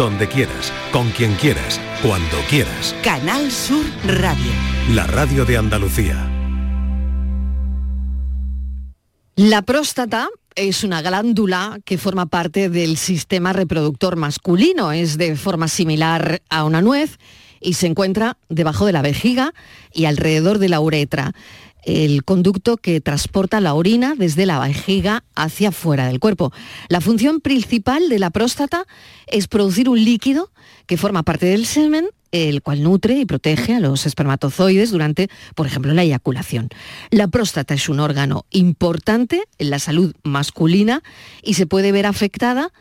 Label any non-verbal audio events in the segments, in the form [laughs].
donde quieras, con quien quieras, cuando quieras. Canal Sur Radio. La radio de Andalucía. La próstata es una glándula que forma parte del sistema reproductor masculino. Es de forma similar a una nuez y se encuentra debajo de la vejiga y alrededor de la uretra el conducto que transporta la orina desde la vejiga hacia fuera del cuerpo. La función principal de la próstata es producir un líquido que forma parte del semen, el cual nutre y protege a los espermatozoides durante, por ejemplo, la eyaculación. La próstata es un órgano importante en la salud masculina y se puede ver afectada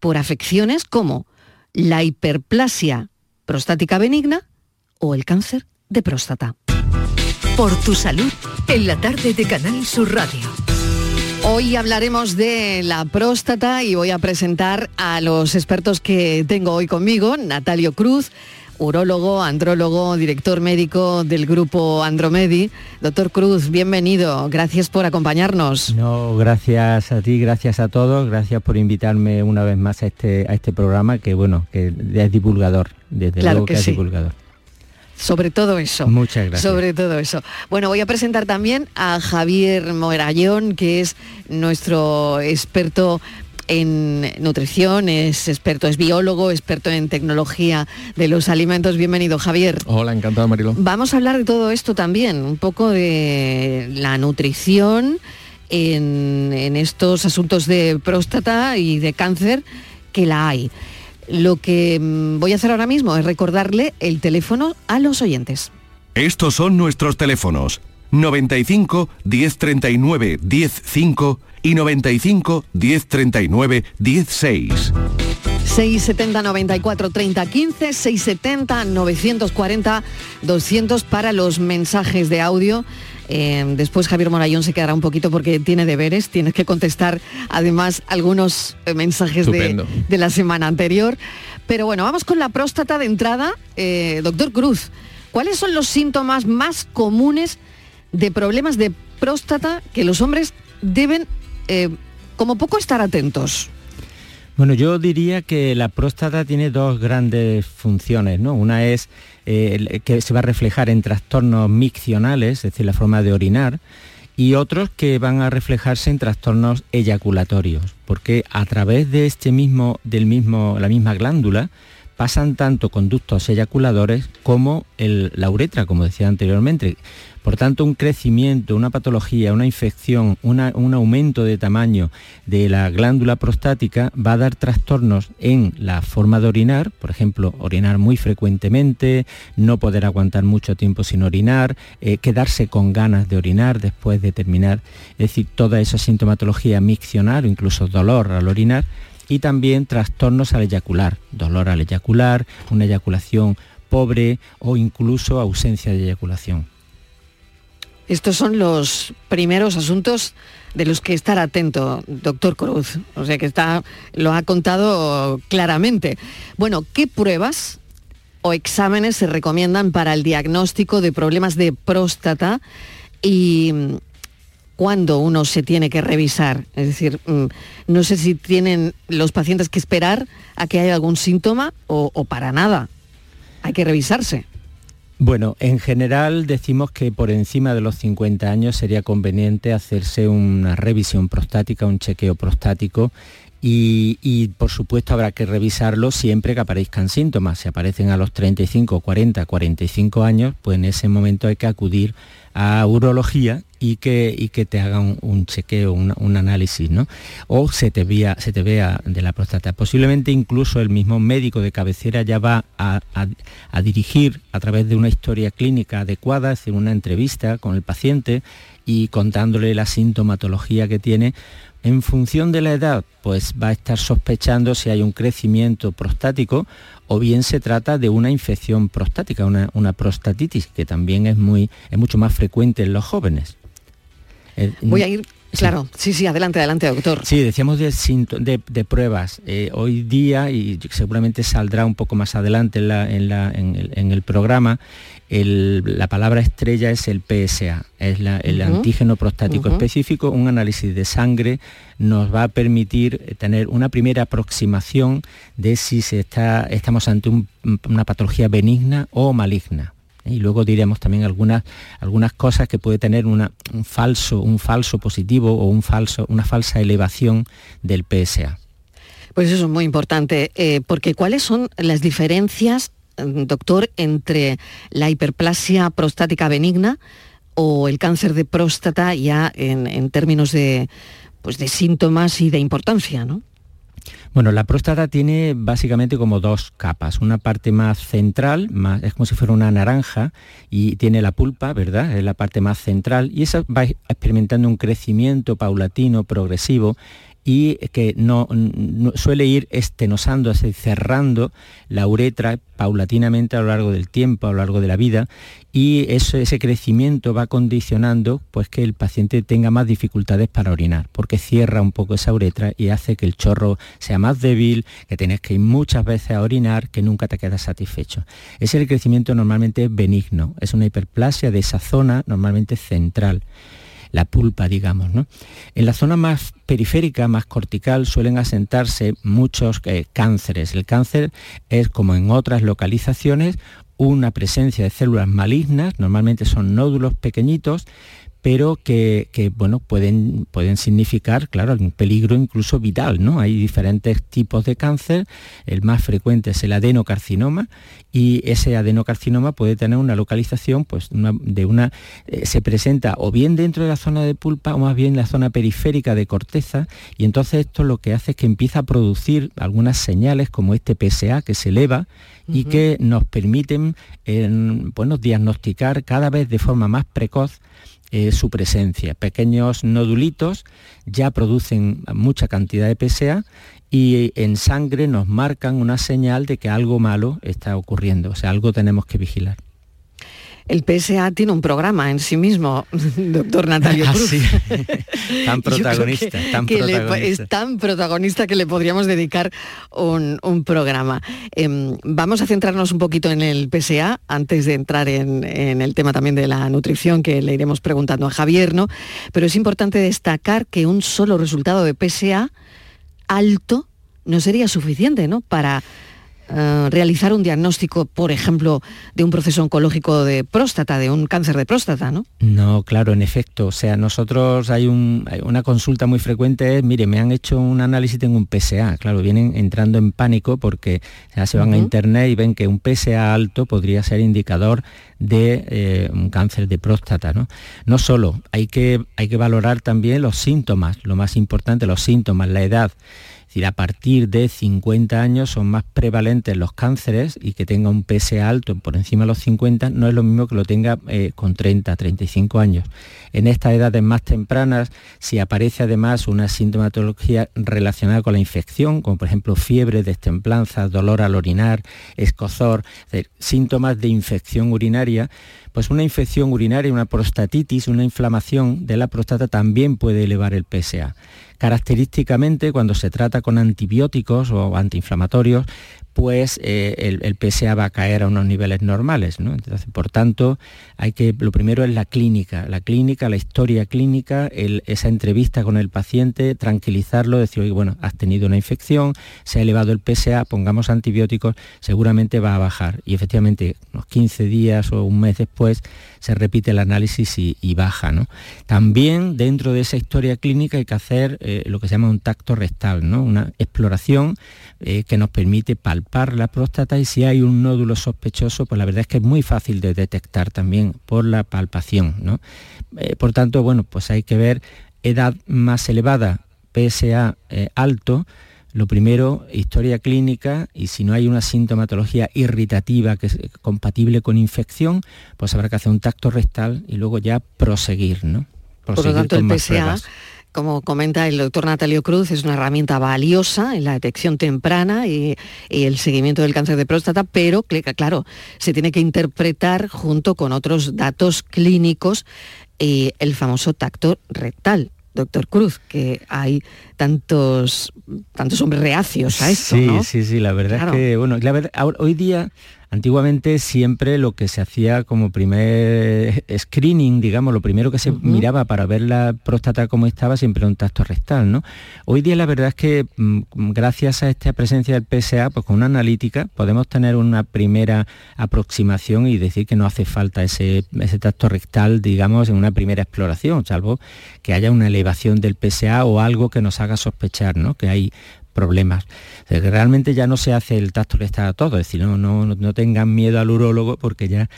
por afecciones como la hiperplasia prostática benigna o el cáncer de próstata. Por tu salud, en la tarde de Canal Sur Radio. Hoy hablaremos de la próstata y voy a presentar a los expertos que tengo hoy conmigo, Natalio Cruz, urólogo, andrólogo, director médico del grupo Andromedi. Doctor Cruz, bienvenido, gracias por acompañarnos. No, gracias a ti, gracias a todos, gracias por invitarme una vez más a este, a este programa que bueno, que es divulgador, desde luego que, es divulgador. Sobre todo eso. Muchas gracias. Sobre todo eso. Bueno, voy a presentar también a Javier Morayón, que es nuestro experto en nutrición, es experto, es biólogo, experto en tecnología de los alimentos. Bienvenido, Javier. Hola, encantado, Marilo. Vamos a hablar de todo esto también, un poco de la nutrición en, en estos asuntos de próstata y de cáncer que la hay. Lo que mm, voy a hacer ahora mismo es recordarle el teléfono a los oyentes. Estos son nuestros teléfonos 95 1039 105 y 95 1039 16. 670 94 30 15, 670 940 200 para los mensajes de audio eh, después Javier Morayón se quedará un poquito porque tiene deberes, tienes que contestar además algunos eh, mensajes de, la semana anterior. Pero bueno, vamos con la próstata de entrada. Eh, doctor Cruz, ¿cuáles son los síntomas más comunes de problemas de próstata que los hombres deben, como poco, estar atentos? Bueno, yo diría que la próstata tiene dos grandes funciones, ¿no? Una es eh, que se va a reflejar en trastornos miccionales, es decir, la forma de orinar, y otros que van a reflejarse en trastornos eyaculatorios, porque a través de este mismo, del mismo, la misma glándula, pasan tanto conductos eyaculadores como la uretra, como decía anteriormente. Por tanto, un crecimiento, una patología, una infección, un aumento de tamaño de la glándula prostática va a dar trastornos en la forma de orinar, por ejemplo, orinar muy frecuentemente, no poder aguantar mucho tiempo sin orinar, eh, quedarse con ganas de orinar después de terminar, es decir, toda esa sintomatología miccionar o incluso dolor al orinar y también trastornos al eyacular, dolor al eyacular, una eyaculación pobre o incluso ausencia de eyaculación. Estos son los primeros asuntos de los que estar atento, doctor Cruz. O sea que está, lo ha contado claramente. Bueno, ¿qué pruebas o exámenes se recomiendan para el diagnóstico de problemas de próstata y cuándo uno se tiene que revisar? Es decir, mm, no sé si tienen los pacientes que esperar a que haya algún síntoma o, o para nada. Hay que revisarse. Bueno, en general decimos que por encima de los 50 años sería conveniente hacerse una revisión prostática, un chequeo prostático y, por supuesto habrá que revisarlo siempre que aparezcan síntomas. Si aparecen a los 35, 40, 45 años, pues en ese momento hay que acudir a urología y que, que te hagan un, chequeo, un, análisis, ¿no? O se te, vea, se te vea de la próstata. Posiblemente incluso el mismo médico de cabecera ya va a, a dirigir a través de una historia clínica adecuada, hacer una entrevista con el paciente y contándole la sintomatología que tiene en función de la edad, pues va a estar sospechando si hay un crecimiento prostático o bien se trata de una infección prostática, una, prostatitis, que también es, muy, es mucho más frecuente en los jóvenes. Eh, Voy a ir Claro, sí, sí, adelante, adelante, doctor. Sí, decíamos de, de, pruebas. Eh, hoy día, y seguramente saldrá un poco más adelante en, el, programa, la palabra estrella es el PSA, es el antígeno prostático específico. Un análisis de sangre nos va a permitir tener una primera aproximación de si se está, estamos ante una patología benigna o maligna y luego diremos también algunas, algunas cosas que puede tener un, falso, un falso positivo o un falso, una falsa elevación del PSA. Pues eso es muy importante, eh, porque ¿cuáles son las diferencias, doctor, entre la hiperplasia prostática benigna o el cáncer de próstata ya en, en términos de, pues de síntomas y de importancia, ¿no? Bueno, la próstata tiene básicamente como dos capas. Una parte más central, más, es como si fuera una naranja, y tiene la pulpa, ¿verdad? Es la parte más central, y esa va experimentando un crecimiento paulatino, progresivo, y que no, suele ir estenosándose, cerrando la uretra paulatinamente a lo largo del tiempo, a lo largo de la vida, y ese crecimiento va condicionando pues, que el paciente tenga más dificultades para orinar, porque cierra un poco esa uretra y hace que el chorro sea más débil, que tienes que ir muchas veces a orinar, que nunca te quedas satisfecho. Ese crecimiento normalmente benigno, es una hiperplasia de esa zona normalmente central la pulpa, digamos. ¿no? En la zona más periférica, más cortical, suelen asentarse muchos eh, cánceres. El cáncer es, como en otras localizaciones, una presencia de células malignas, normalmente son nódulos pequeñitos, pero que, bueno, pueden, pueden significar, claro, un peligro incluso vital, ¿no? Hay diferentes tipos de cáncer, el más frecuente es el adenocarcinoma y ese adenocarcinoma puede tener una localización pues, de una, eh, se presenta o bien dentro de la zona de pulpa o más bien en la zona periférica de corteza y entonces esto lo que hace es que empieza a producir algunas señales como este PSA que se eleva y que nos permiten bueno, diagnosticar cada vez de forma más precoz eh, su presencia. Pequeños nodulitos ya producen mucha cantidad de PSA y en sangre nos marcan una señal de que algo malo está ocurriendo, o sea, algo tenemos que vigilar. El PSA tiene un programa en sí mismo, [laughs] doctor Natalio ah, Cruz. [laughs] tan protagonista, tan protagonista. es tan protagonista que le podríamos dedicar un, programa. Em, vamos a centrarnos un poquito en el PSA antes de entrar en, en, el tema también de la nutrición que le iremos preguntando a Javier, ¿no? Pero es importante destacar que un solo resultado de PSA alto no sería suficiente, ¿no? Para eh, realizar un diagnóstico, por ejemplo, de un proceso oncológico de próstata, de un cáncer de próstata, ¿no? No, claro, en efecto. O sea, nosotros hay, una consulta muy frecuente, mire, me han hecho un análisis tengo un PSA. Claro, vienen entrando en pánico porque ya se van a internet y ven que un PSA alto podría ser indicador de eh, un cáncer de próstata. ¿no? no solo, hay que, hay que valorar también los síntomas, lo más importante, los síntomas, la edad. Es decir, a partir de 50 años son más prevalentes los cánceres y que tenga un PSA alto por encima de los 50 no es lo mismo que lo tenga eh, con 30, 35 años. En estas edades más tempranas, si aparece además una sintomatología relacionada con la infección, como por ejemplo fiebre, destemplanza, dolor al orinar, escozor, síntomas de infección urinaria, pues una infección urinaria, una prostatitis, una inflamación de la próstata también puede elevar el PSA. Característicamente, cuando se trata con antibióticos o antiinflamatorios, pues el, PSA va a caer a unos niveles normales. ¿no? Por tanto, hay que, lo primero es la clínica, la clínica, la historia clínica, esa entrevista con el paciente, tranquilizarlo, decir, oye, bueno, has tenido una infección, se ha elevado el PSA, pongamos antibióticos, seguramente va a bajar. Y efectivamente, unos 15 días o un mes después, se repite el análisis y, baja. ¿no? También dentro de esa historia clínica hay que hacer eh, lo que se llama un tacto rectal, ¿no? una exploración eh, que nos permite palpar la próstata y si hay un nódulo sospechoso, pues la verdad es que es muy fácil de detectar también por la palpación. ¿no? Eh, por tanto, bueno, pues hay que ver edad más elevada, PSA alto, lo primero, historia clínica y si no hay una sintomatología irritativa que es compatible con infección, pues habrá que hacer un tacto rectal y luego ya proseguir, ¿no? Por lo tanto, el PSA, como comenta el doctor Natalio Cruz, es una herramienta valiosa en la detección temprana y, y, el seguimiento del cáncer de próstata, pero claro, se tiene que interpretar junto con otros datos clínicos y el famoso tacto rectal doctor Cruz, que hay tantos, tantos hombres reacios a esto. Sí, sí, sí, la verdad es que, bueno, la verdad, hoy día Antiguamente siempre lo que se hacía como primer screening, digamos, lo primero que se miraba para ver la próstata como estaba siempre era un tacto rectal, ¿no? Hoy día la verdad es que mm, gracias a esta presencia del PSA, pues con una analítica podemos tener una primera aproximación y decir que no hace falta ese, ese tacto rectal, digamos, en una primera exploración, salvo que haya una elevación del PSA o algo que nos haga sospechar, ¿no? Que hay problemas. Realmente ya no se hace el tacto rectal a todo, es decir, no, no, no tengan miedo al urólogo porque ya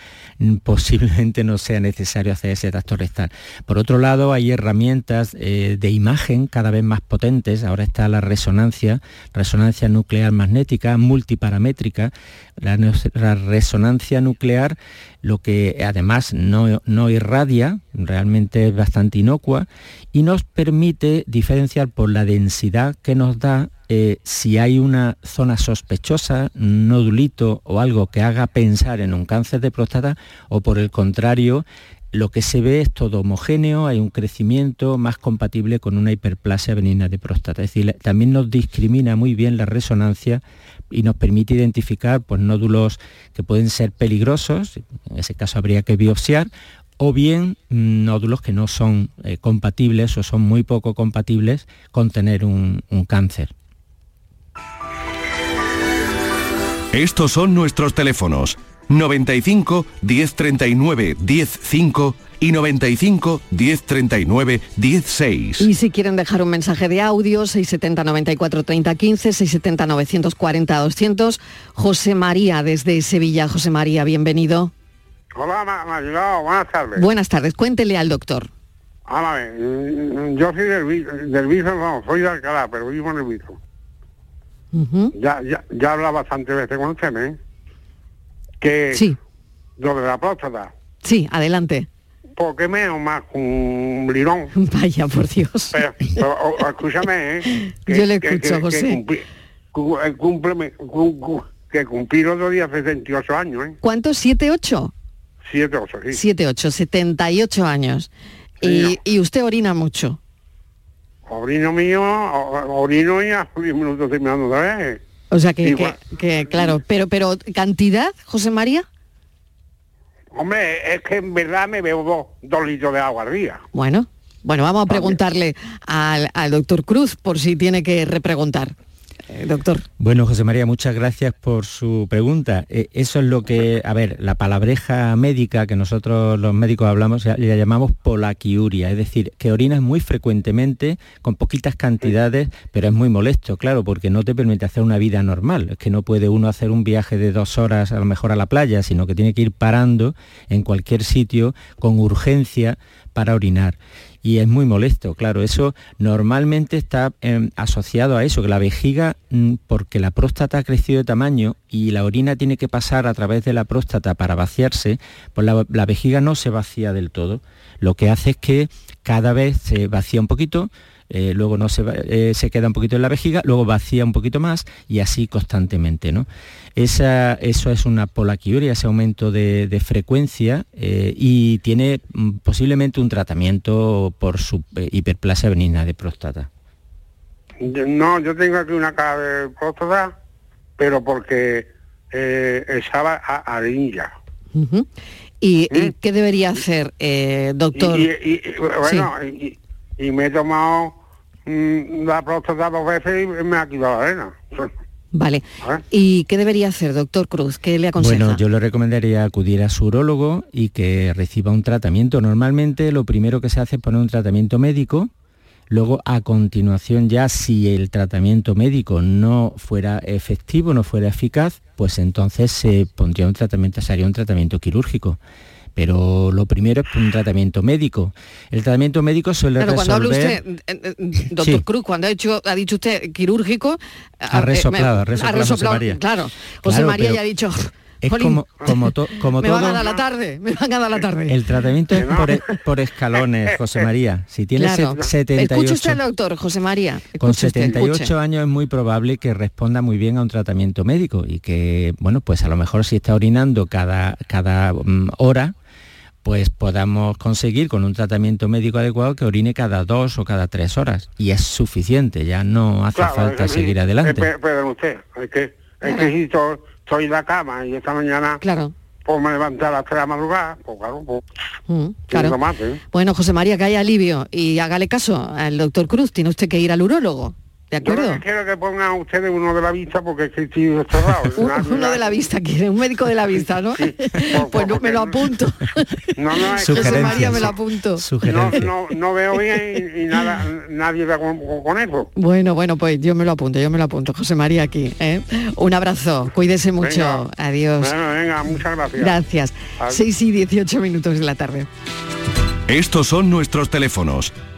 posiblemente no sea necesario hacer ese tacto rectal. Por otro lado, hay herramientas eh, de imagen cada vez más potentes, ahora está la resonancia, resonancia nuclear magnética, multiparamétrica, la, resonancia nuclear, lo que además no, no irradia, realmente es bastante inocua, y nos permite diferenciar por la densidad que nos da eh, si hay una zona sospechosa, nodulito o algo que haga pensar en un cáncer de próstata o por el contrario, lo que se ve es todo homogéneo, hay un crecimiento más compatible con una hiperplasia benigna de próstata. Es decir, también nos discrimina muy bien la resonancia y nos permite identificar pues, nódulos que pueden ser peligrosos, en ese caso habría que biopsiar, o bien nódulos que no son eh, compatibles o son muy poco compatibles con tener un cáncer. Estos son nuestros teléfonos 95 1039 105 y 95 1039 16. Y si quieren dejar un mensaje de audio, 670 94 30 15, 670 940 200. José María desde Sevilla. José María, bienvenido. Hola, buenas tardes. Buenas tardes, cuéntele al doctor. Ah, yo soy del, del Viso, no, soy de Alcalá, pero vivo en el Viso ya, ya, ya habla bastante veces con usted, ¿eh? Que sí. lo de la próstata. Sí, adelante. ¿Por qué me más un lirón? [laughs] Vaya, por Dios. Pero, escúchame, ¿eh? [laughs] Yo le escucho, José. Que, cumple, que cumplí otro día 78 años, ¿eh? ¿Cuántos? ¿Siete, ocho? Siete, ocho, sí. Siete, ocho, 78 años. y, y usted orina mucho. Orino mío, orino y a 10 minutos terminando otra vez. O sea que, que, claro, pero pero cantidad, José María. Hombre, es que en verdad me bebo dos, litros de agua al día. Bueno, bueno, vamos a preguntarle al, al doctor Cruz por si tiene que repreguntar. Eh, doctor. Bueno, José María, muchas gracias por su pregunta. Eh, eso es lo que, a ver, la palabreja médica que nosotros los médicos hablamos, la llamamos polaquiuria, es decir, que orinas muy frecuentemente, con poquitas cantidades, pero es muy molesto, claro, porque no te permite hacer una vida normal. Es que no puede uno hacer un viaje de dos horas a lo mejor a la playa, sino que tiene que ir parando en cualquier sitio con urgencia para orinar y es muy molesto, claro, eso normalmente está em, asociado a eso, que la vejiga, mm, porque la próstata ha crecido de tamaño y la orina tiene que pasar a través de la próstata para vaciarse, pues la, vejiga no se vacía del todo, lo que hace es que cada vez se vacía un poquito, eh, luego no se, eh, se, queda un poquito en la vejiga, luego vacía un poquito más y así constantemente. ¿no? Esa, eso es una polaquiuria, ese aumento de, frecuencia eh, y tiene mm, posiblemente un tratamiento por su eh, hiperplasia benigna de próstata. No, yo tengo aquí una cara de próstata, pero porque eh, estaba a, a ¿Y, ¿Mm? qué debería hacer, doctor? Y, bueno, y, me he tomado mm, la próstata dos veces y me ha quitado la arena. Vale. ¿Y qué debería hacer, doctor Cruz? ¿Qué le aconseja? Bueno, yo le recomendaría acudir a su urólogo y que reciba un tratamiento. Normalmente lo primero que se hace es poner un tratamiento médico. Luego, a continuación, ya si el tratamiento médico no fuera efectivo, no fuera eficaz, pues entonces se pondría un tratamiento, se haría un tratamiento quirúrgico pero lo primero es un tratamiento médico. El tratamiento médico suele Pero cuando habla usted, eh, eh, doctor Cruz, cuando ha, hecho, ha dicho usted quirúrgico... Ha resoplado, ha resoplado, José María. Claro, José María ya ha dicho... Es como, como, como [laughs] me todo... van a dar la tarde, me van a dar la tarde. El tratamiento es por, escalones, José María. Si tiene 78... Escuche usted al doctor, José María. con 78 años es muy probable que responda muy bien a un tratamiento médico y que, bueno, pues a lo mejor si está orinando cada, cada mm, hora, pues podamos conseguir con un tratamiento médico adecuado que orine cada dos o cada tres horas. Y es suficiente, ya no hace falta seguir adelante. pero usted, es que, es que si estoy en la cama y esta mañana claro. pues me levanté a las tres de la madrugada, pues claro, pues, mm, claro. ¿eh? Bueno, José María, que haya alivio y hágale caso al doctor Cruz, tiene usted que ir al urólogo. ¿De acuerdo? Yo quiero que pongan ustedes uno de la vista porque es que estoy cerrado. [laughs] uno de la vista quiere, un médico de la vista, ¿no? [laughs] pues no, me lo apunto. No, no, [laughs] es José María me lo apunto. No, no, no, veo bien y, nada, nadie va con, eso. Bueno, bueno, pues yo me lo apunto, yo me lo apunto. José María aquí. ¿eh? Un abrazo, cuídese mucho. Adiós. Bueno, venga, muchas gracias. Gracias. 6 y 18 minutos de la tarde. Estos son nuestros teléfonos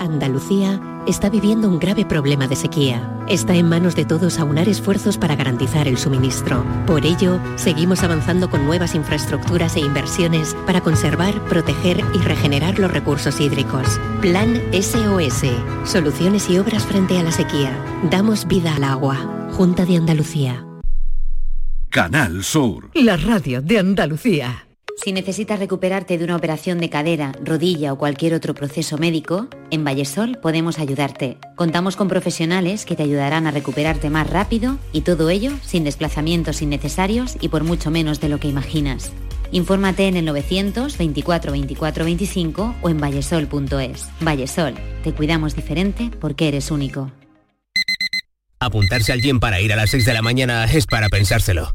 Andalucía está viviendo un grave problema de sequía. Está en manos de todos aunar esfuerzos para garantizar el suministro. Por ello, seguimos avanzando con nuevas infraestructuras e inversiones para conservar, proteger y regenerar los recursos hídricos. Plan SOS. Soluciones y obras frente a la sequía. Damos vida al agua. Junta de Andalucía. Canal Sur. La radio de Andalucía. Si necesitas recuperarte de una operación de cadera, rodilla o cualquier otro proceso médico, en Vallesol podemos ayudarte. Contamos con profesionales que te ayudarán a recuperarte más rápido y todo ello sin desplazamientos innecesarios y por mucho menos de lo que imaginas. Infórmate en el 924 24 25 o en vallesol.es. Vallesol, te cuidamos diferente porque eres único. Apuntarse al gym para ir a las 6 de la mañana es para pensárselo.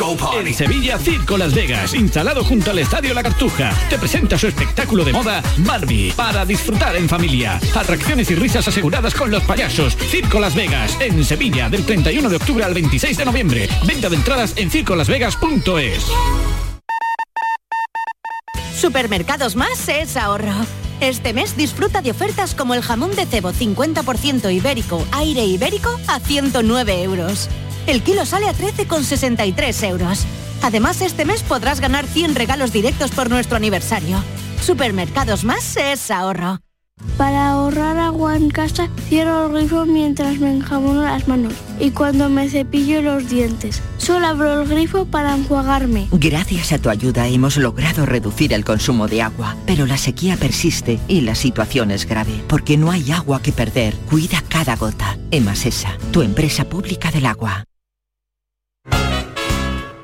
En Sevilla, Circo Las Vegas, instalado junto al Estadio La Cartuja, te presenta su espectáculo de moda Barbie, para disfrutar en familia. Atracciones y risas aseguradas con los payasos. Circo Las Vegas, en Sevilla, del 31 de octubre al 26 de noviembre. Venta de entradas en circolasvegas.es. Supermercados Más es ahorro. Este mes disfruta de ofertas como el jamón de cebo 50% ibérico, aire ibérico a 109 euros. El kilo sale a 13,63 euros. Además, este mes podrás ganar 100 regalos directos por nuestro aniversario. Supermercados Más es ahorro. Para ahorrar agua en casa, cierro el grifo mientras me enjabono las manos y cuando me cepillo los dientes. Solo abro el grifo para enjuagarme. Gracias a tu ayuda hemos logrado reducir el consumo de agua, pero la sequía persiste y la situación es grave, porque no hay agua que perder. Cuida cada gota. Emasesa, tu empresa pública del agua.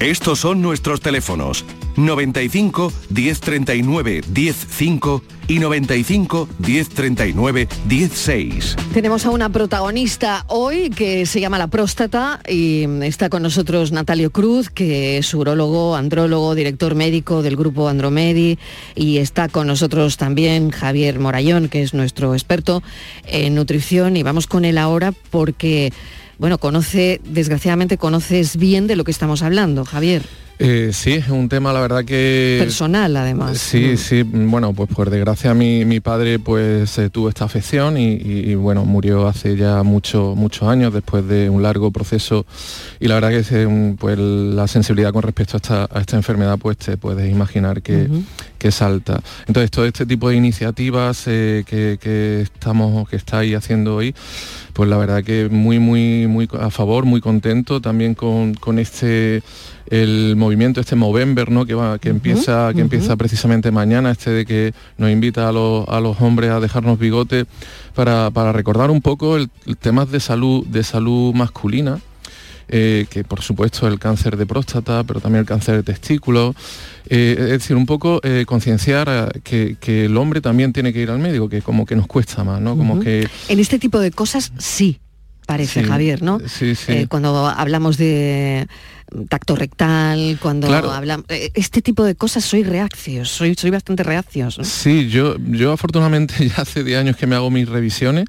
Estos son nuestros teléfonos. 95 1039 105 y 95 1039 16. Tenemos a una protagonista hoy que se llama La Próstata y está con nosotros Natalio Cruz, que es urólogo, andrólogo, director médico del grupo Andromedi y está con nosotros también Javier Morayón, que es nuestro experto en nutrición y vamos con él ahora porque bueno, conoce, desgraciadamente conoces bien de lo que estamos hablando, Javier. Eh, sí, es un tema, la verdad que... Personal, además. Sí, sí, bueno, pues por desgracia mi, mi padre pues eh, tuvo esta afección y, bueno, murió hace ya muchos muchos años después de un largo proceso y la verdad que pues la sensibilidad con respecto a esta, enfermedad pues te puedes imaginar que, que salta. Entonces todo este tipo de iniciativas eh, que, que, estamos, que estáis haciendo hoy, pues la verdad que muy, muy, muy a favor, muy contento también con, con este el movimiento este Movember, ¿no? que, va, que, empieza, que empieza precisamente mañana, este de que nos invita a los, a los hombres a dejarnos bigote para, recordar un poco el, temas de salud, de salud masculina. Eh, que por supuesto el cáncer de próstata, pero también el cáncer de testículo. Eh, es decir, un poco eh, concienciar que, el hombre también tiene que ir al médico, que como que nos cuesta más, ¿no? Como que... En este tipo de cosas sí, parece, Javier, ¿no? Sí, sí. cuando hablamos de tacto rectal, cuando hablamos... Eh, este tipo de cosas soy reaccios, soy, soy bastante reaccios. Sí, yo, yo afortunadamente [laughs] ya hace 10 años que me hago mis revisiones,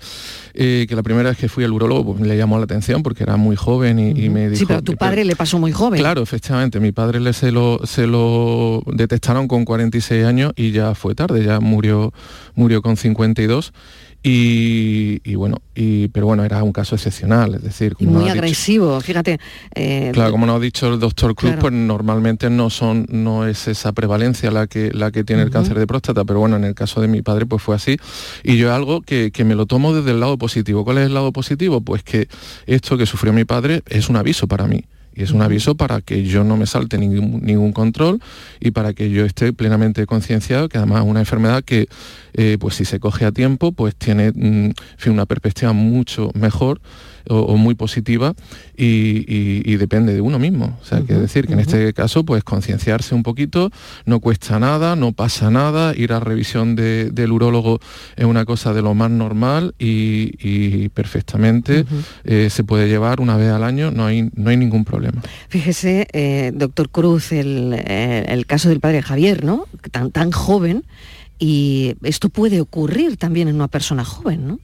eh, que la primera vez que fui al urólogo pues, le llamó la atención porque era muy joven y, me dijo... Sí, pero tu padre le pasó muy joven. Claro, efectivamente, mi padre le, se, lo, se lo detectaron con 46 años y ya fue tarde, ya murió, murió con 52 y, bueno, y, pero bueno, era un caso excepcional, es decir... muy agresivo, fíjate. Eh, claro, como nos ha dicho el doctor Cruz, pues normalmente no son, no es esa prevalencia la que, la que tiene el cáncer de próstata, pero bueno, en el caso de mi padre pues fue así. Y yo algo que, que me lo tomo desde el lado positivo. ¿Cuál es el lado positivo? Pues que esto que sufrió mi padre es un aviso para mí y es un aviso para que yo no me salte ningún, ningún control y para que yo esté plenamente concienciado que además es una enfermedad que eh, pues si se coge a tiempo pues tiene mm, una perspectiva mucho mejor o, muy positiva y, depende de uno mismo. O sea, que decir que en este caso, pues concienciarse un poquito, no cuesta nada, no pasa nada, ir a revisión del urólogo es una cosa de lo más normal y, perfectamente eh, se puede llevar una vez al año, no hay, no hay ningún problema. Fíjese, eh, doctor Cruz, el, eh, el, caso del padre Javier, ¿no? Tan, tan joven, y esto puede ocurrir también en una persona joven, ¿no?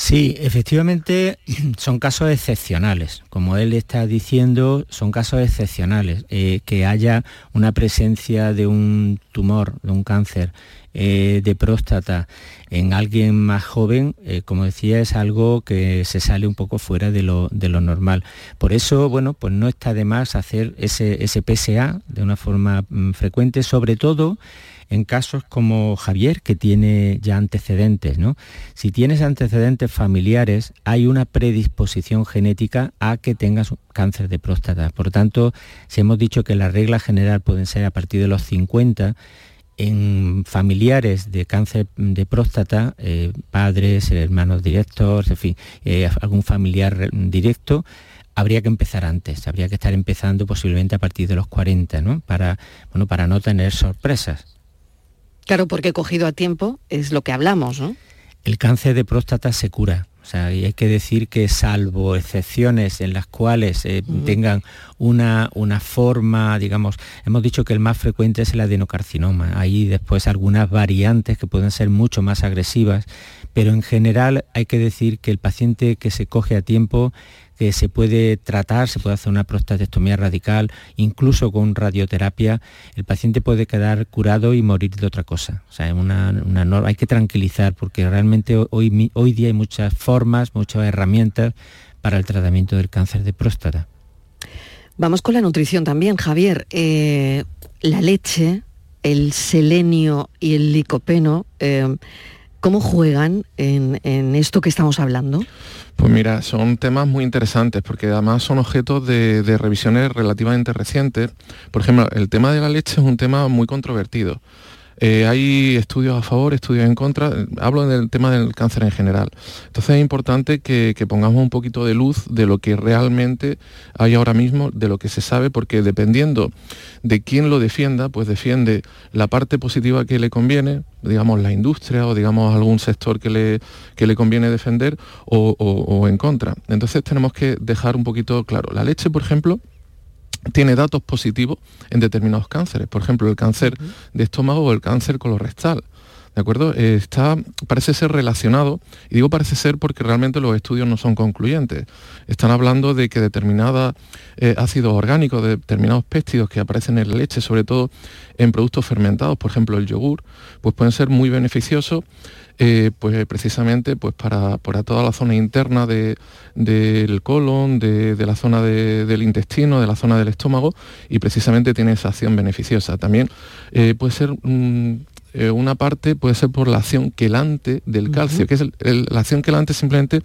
Sí, efectivamente [clears throat] son casos excepcionales. Como él está diciendo, son casos excepcionales. Eh, que haya una presencia de un tumor, de un cáncer eh, de próstata en alguien más joven, eh, como decía, es algo que se sale un poco fuera de lo, normal. Por eso, bueno, pues no está de más hacer ese, PSA de una forma mm, frecuente, sobre todo en casos como Javier, que tiene ya antecedentes. ¿no? Si tienes antecedentes familiares, hay una predisposición genética a que tengas cáncer de próstata. Por tanto, si hemos dicho que la regla general pueden ser a partir de los 50, en familiares de cáncer de próstata, eh, padres, hermanos directos, en fin, eh, algún familiar directo, habría que empezar antes, habría que estar empezando posiblemente a partir de los 40, ¿no? Para, bueno, para no tener sorpresas. Claro, porque cogido a tiempo es lo que hablamos, ¿no? El cáncer de próstata se cura. O sea, hay que decir que salvo excepciones en las cuales eh, tengan una, una, forma, digamos, hemos dicho que el más frecuente es el adenocarcinoma. Hay después algunas variantes que pueden ser mucho más agresivas, pero en general hay que decir que el paciente que se coge a tiempo se puede tratar, se puede hacer una prostatectomía radical, incluso con radioterapia, el paciente puede quedar curado y morir de otra cosa. O sea, una, hay que tranquilizar porque realmente hoy, hoy día hay muchas formas, muchas herramientas para el tratamiento del cáncer de próstata. Vamos con la nutrición también, Javier. Eh, la leche, el selenio y el licopeno, eh, ¿cómo juegan en, en esto que estamos hablando? Pues mira, son temas muy interesantes porque además son objetos de, revisiones relativamente recientes. Por ejemplo, el tema de la leche es un tema muy controvertido. Eh, hay estudios a favor, estudios en contra. Hablo del tema del cáncer en general. Entonces es importante que, pongamos un poquito de luz de lo que realmente hay ahora mismo, de lo que se sabe, porque dependiendo de quién lo defienda, pues defiende la parte positiva que le conviene, digamos la industria o digamos algún sector que le, le conviene defender o en contra. Entonces tenemos que dejar un poquito claro. La leche, por ejemplo, tiene datos positivos en determinados cánceres, por ejemplo, el cáncer de estómago o el cáncer colorectal. ¿De acuerdo? Eh, está, parece ser relacionado, y digo parece ser porque realmente los estudios no son concluyentes. Están hablando de que determinados eh, ácidos orgánicos, determinados péptidos que aparecen en la leche, sobre todo en productos fermentados, por ejemplo el yogur, pues pueden ser muy beneficiosos eh, pues precisamente pues para, toda la zona interna del colon, de, la zona del intestino, de la zona del estómago y precisamente tiene esa acción beneficiosa. También puede ser eh, una parte, puede ser por la acción quelante del calcio, que es la acción quelante simplemente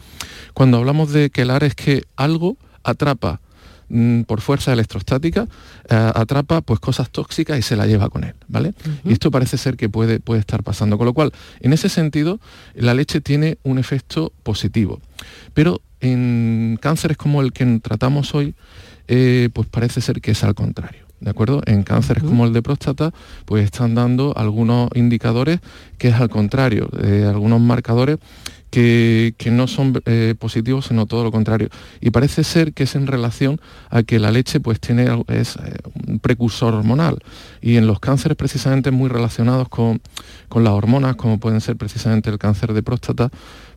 cuando hablamos de quelar es que algo atrapa Mm, por fuerza electrostática, eh, atrapa pues cosas tóxicas y se la lleva con él, ¿vale? Y esto parece ser que puede, puede estar pasando. Con lo cual, en ese sentido, la leche tiene un efecto positivo. Pero en cánceres como el que tratamos hoy, eh, pues parece ser que es al contrario. ¿De acuerdo? En cánceres como el de próstata, pues están dando algunos indicadores que es al contrario, eh, algunos marcadores que, no son eh, positivos, sino todo lo contrario. Y parece ser que es en relación a que la leche pues, tiene, es eh, un precursor hormonal. Y en los cánceres precisamente muy relacionados con, las hormonas, como pueden ser precisamente el cáncer de próstata,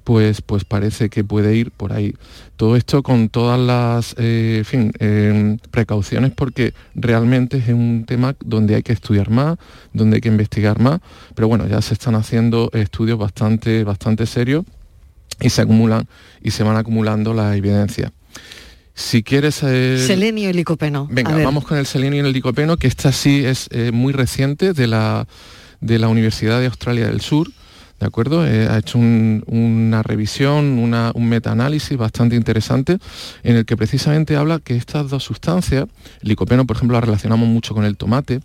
pues, pues parece que puede ir por ahí. Todo esto con todas las eh, precauciones porque realmente es un tema donde hay que estudiar más, donde hay que investigar más, pero bueno, ya se están haciendo estudios bastante, bastante serios y se acumulan y se van acumulando las evidencias. Si quieres... selenio y licopeno. Venga, vamos con el selenio y el licopeno, que esta sí es eh, muy reciente de la, de la Universidad de Australia del Sur. ¿De acuerdo? Eh, ha hecho una revisión, un metaanálisis bastante interesante en el que precisamente habla que estas dos sustancias, el licopeno por ejemplo la relacionamos mucho con el tomate,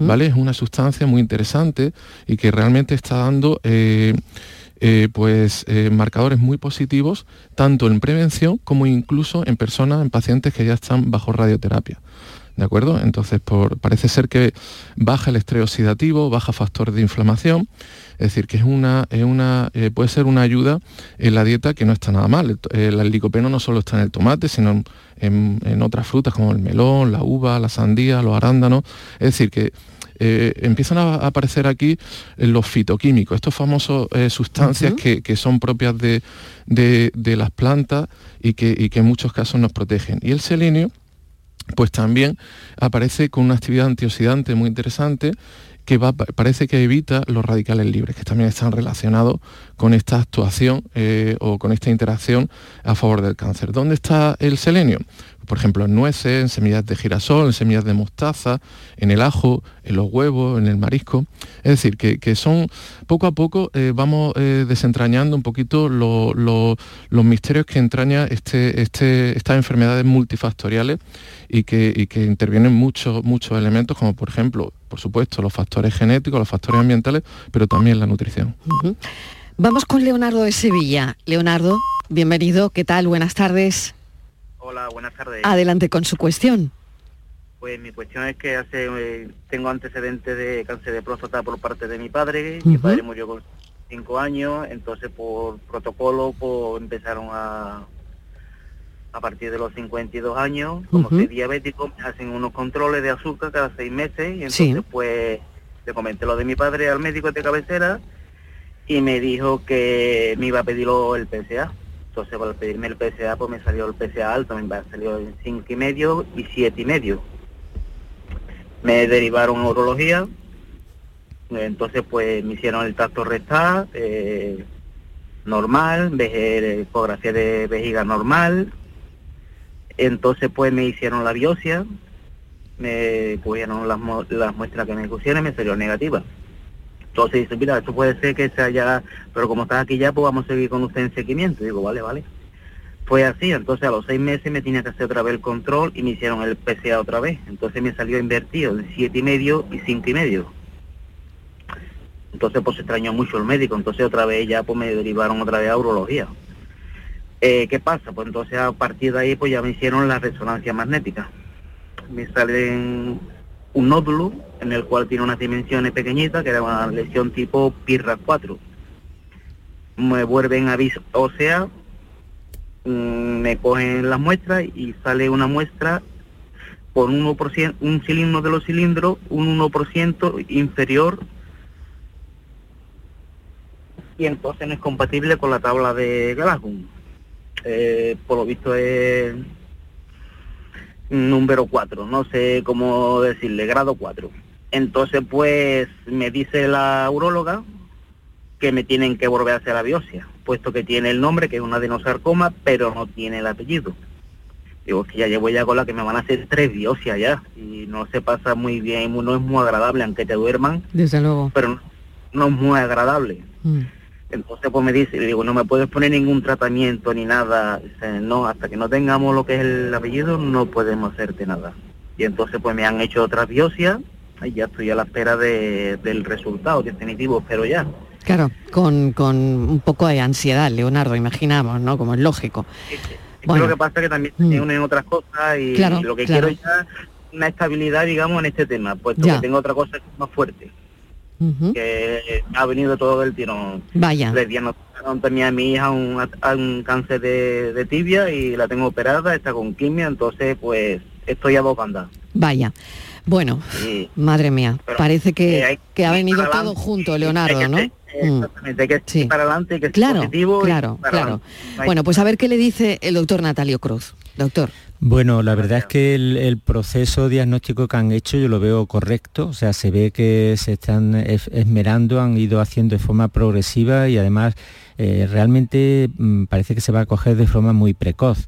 ¿vale? Es una sustancia muy interesante y que realmente está dando eh, eh, pues, eh, marcadores muy positivos, tanto en prevención como incluso en personas, en pacientes que ya están bajo radioterapia. ¿De acuerdo? Entonces, parece ser que baja el estrés oxidativo, baja factores de inflamación, es decir, que es una, una eh, puede ser una ayuda en la dieta que no está nada mal. El, licopeno no solo está en el tomate, sino en, en, otras frutas como el melón, la uva, la sandía, los arándanos. Es decir, que eh, empiezan a aparecer aquí los fitoquímicos, estos famosos eh, sustancias que, son propias de, las plantas y que, en muchos casos nos protegen. Y el selenio, pues también aparece con una actividad antioxidante muy interesante que parece que evita los radicales libres, que también están relacionados con esta actuación eh, o con esta interacción a favor del cáncer. ¿Dónde está el selenio? por ejemplo, en nueces, en semillas de girasol, en semillas de mostaza, en el ajo, en los huevos, en el marisco. Es decir, que, son, poco a poco eh, vamos eh, desentrañando un poquito los misterios que entraña este, este, estas enfermedades multifactoriales y que, intervienen muchos, muchos elementos, como por ejemplo, por supuesto, los factores genéticos, los factores ambientales, pero también la nutrición. Vamos con Leonardo de Sevilla. Leonardo, bienvenido, ¿qué tal? Buenas tardes. Hola, buenas tardes. Adelante con su cuestión. Pues mi cuestión es que hace eh, tengo antecedentes de cáncer de próstata por parte de mi padre. Mi padre murió con cinco años, entonces por protocolo pues, empezaron a a partir de los 52 años, como soy diabético, hacen unos controles de azúcar cada seis meses y entonces pues le comenté lo de mi padre al médico de cabecera y me dijo que me iba a pedir el PSA. Entonces, para pedirme el PSA, pues me salió el PSA alto, me salió en cinco y medio y siete y medio. Me derivaron a urología, entonces pues me hicieron el tracto rectal, eh, normal, ecografía de vejiga normal, entonces pues me hicieron la biopsia, me cogieron las, las muestras que me pusieron y me salió negativa. Entonces dice, mira, esto puede ser que sea ya, pero como estás aquí ya, pues vamos a seguir con usted en seguimiento. digo, vale, vale. Fue así, entonces a los seis meses me tenía que hacer otra vez el control y me hicieron el PCA otra vez. Entonces me salió invertido de siete y medio y cinco y medio. Entonces pues se extrañó mucho el médico, entonces otra vez ya pues me derivaron otra vez a urología. Eh, ¿Qué pasa? Pues entonces a partir de ahí pues ya me hicieron la resonancia magnética. Me salen un nódulo en el cual tiene unas dimensiones pequeñitas, que era una lesión tipo PIRRA 4. Me vuelven a o sea, mm, me cogen las muestras y sale una muestra por 1%, un cilindro de los cilindros, un 1% inferior y entonces no es compatible con la tabla de Glasgow. Eh, por lo visto es número 4, no sé cómo decirle, grado 4. Entonces pues me dice la uróloga que me tienen que volver a hacer la biopsia, puesto que tiene el nombre, que es un adenosarcoma, pero no tiene el apellido. Digo, que ya llevo ya con la que me van a hacer tres biopsias ya, y no se pasa muy bien, no es muy agradable, aunque te duerman. Desde luego. Pero no, es muy agradable. Mm. Entonces pues me dice, digo, no me puedes poner ningún tratamiento ni nada, no, hasta que no tengamos lo que es el apellido no podemos hacerte nada. Y entonces pues me han hecho otra biopsia y ya estoy a la espera del resultado definitivo, pero ya. Claro, con, con un poco de ansiedad, Leonardo, imaginamos, ¿no? Como es lógico. Lo que pasa es que también se mm. unen otras cosas y, lo que quiero ya una estabilidad, digamos, en este tema, puesto que tengo otra cosa más fuerte. Que ha venido todo del tirón. Vaya. Le diagnosticaron también a mi hija un, un cáncer de, tibia y la tengo operada, está con quimio, entonces pues estoy a dos bandas. Vaya. Bueno, madre mía, parece que, que, ha venido todo junto, Leonardo, ¿no? Mm. Exactamente, que sí. para adelante, que claro, positivo. Claro, claro. Bueno, pues a ver qué le dice el doctor Natalio Cruz. Doctor. Bueno, la verdad es que el, proceso diagnóstico que han hecho yo lo veo correcto, o sea, se ve que se están esmerando, han ido haciendo de forma progresiva y además eh, realmente mm, parece que se va a coger de forma muy precoz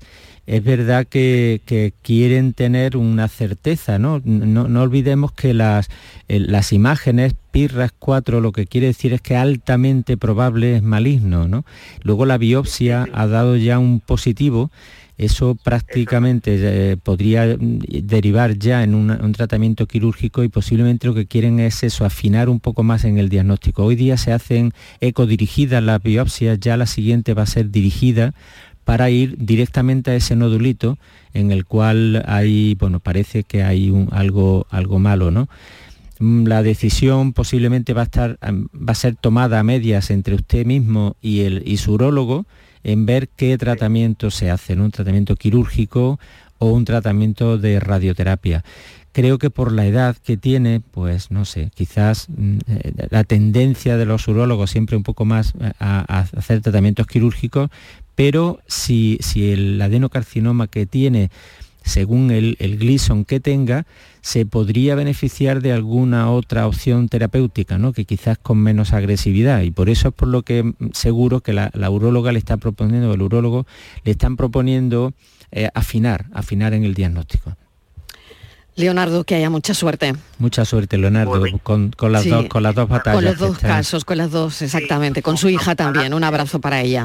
es verdad que, quieren tener una certeza, ¿no? No, olvidemos que las, las imágenes PIRRAS 4 lo que quiere decir es que altamente probable es maligno, ¿no? Luego la biopsia ha dado ya un positivo, eso prácticamente eh, podría derivar ya en un tratamiento quirúrgico y posiblemente lo que quieren es eso, afinar un poco más en el diagnóstico. Hoy día se hacen ecodirigidas las biopsias, ya la siguiente va a ser dirigida para ir directamente a ese nodulito en el cual hay, bueno, parece que hay un, algo, algo malo, ¿no? Mm, la decisión posiblemente va a, estar, va a ser tomada a medias entre usted mismo y, el, y su urólogo en ver qué tratamiento se hace, un tratamiento quirúrgico o un tratamiento de radioterapia. Creo que por la edad que tiene, pues no sé, quizás mm, eh, la tendencia de los urólogos siempre un poco más a, a hacer tratamientos quirúrgicos, pero si, el adenocarcinoma que tiene, según el, el Gleason que tenga, se podría beneficiar de alguna otra opción terapéutica, ¿no? que quizás con menos agresividad. Y por eso es por lo que mm, seguro que la, la uróloga le está proponiendo, el urólogo le están proponiendo eh, afinar, afinar en el diagnóstico. Leonardo, que haya mucha suerte. Mucha suerte, Leonardo, con, las dos, con las dos batallas. Con los dos casos, con las dos, exactamente. Con su hija también. Un abrazo para ella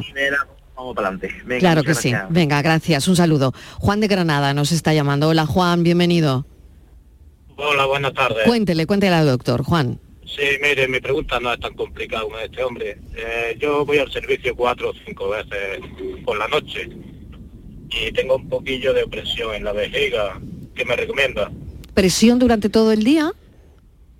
claro que sí. Venga, gracias. Un saludo. Juan de Granada nos está llamando. Hola, Juan, bienvenido. Hola, buenas tardes. Cuéntele, cuéntele al doctor, Juan. Sí, mire, mi pregunta no es tan complicada como este hombre. Eh, yo voy al servicio cuatro o cinco veces por la noche y tengo un poquillo de presión en la vejiga. ¿Qué me recomienda? ¿Presión durante todo el día?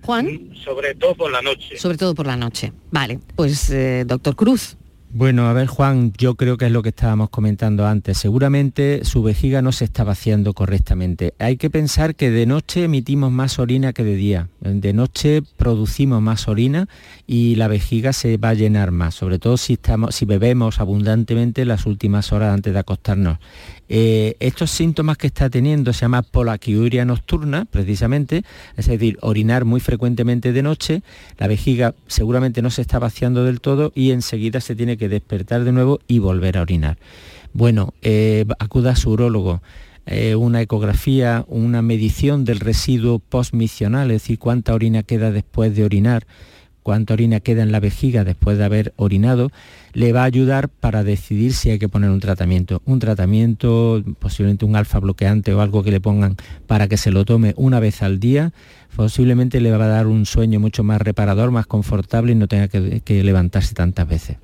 Juan. Mm, sobre todo por la noche. Sobre todo por la noche. Vale, pues eh, doctor Cruz. Bueno, a ver Juan, yo creo que es lo que estábamos comentando antes. Seguramente su vejiga no se está vaciando correctamente. Hay que pensar que de noche emitimos más orina que de día. De noche producimos más orina y la vejiga se va a llenar más, sobre todo si, estamos, si bebemos abundantemente las últimas horas antes de acostarnos. Eh, estos síntomas que está teniendo se llama polaquiuria nocturna, precisamente, es decir, orinar muy frecuentemente de noche, la vejiga seguramente no se está vaciando del todo y enseguida se tiene que despertar de nuevo y volver a orinar. Bueno, eh, acuda a su urólogo. Eh, una ecografía, una medición del residuo postmicional, es decir, cuánta orina queda después de orinar, cuánta orina queda en la vejiga después de haber orinado, le va a ayudar para decidir si hay que poner un tratamiento. Un tratamiento, posiblemente un alfa bloqueante o algo que le pongan para que se lo tome una vez al día, posiblemente le va a dar un sueño mucho más reparador, más confortable y no tenga que, que levantarse tantas veces.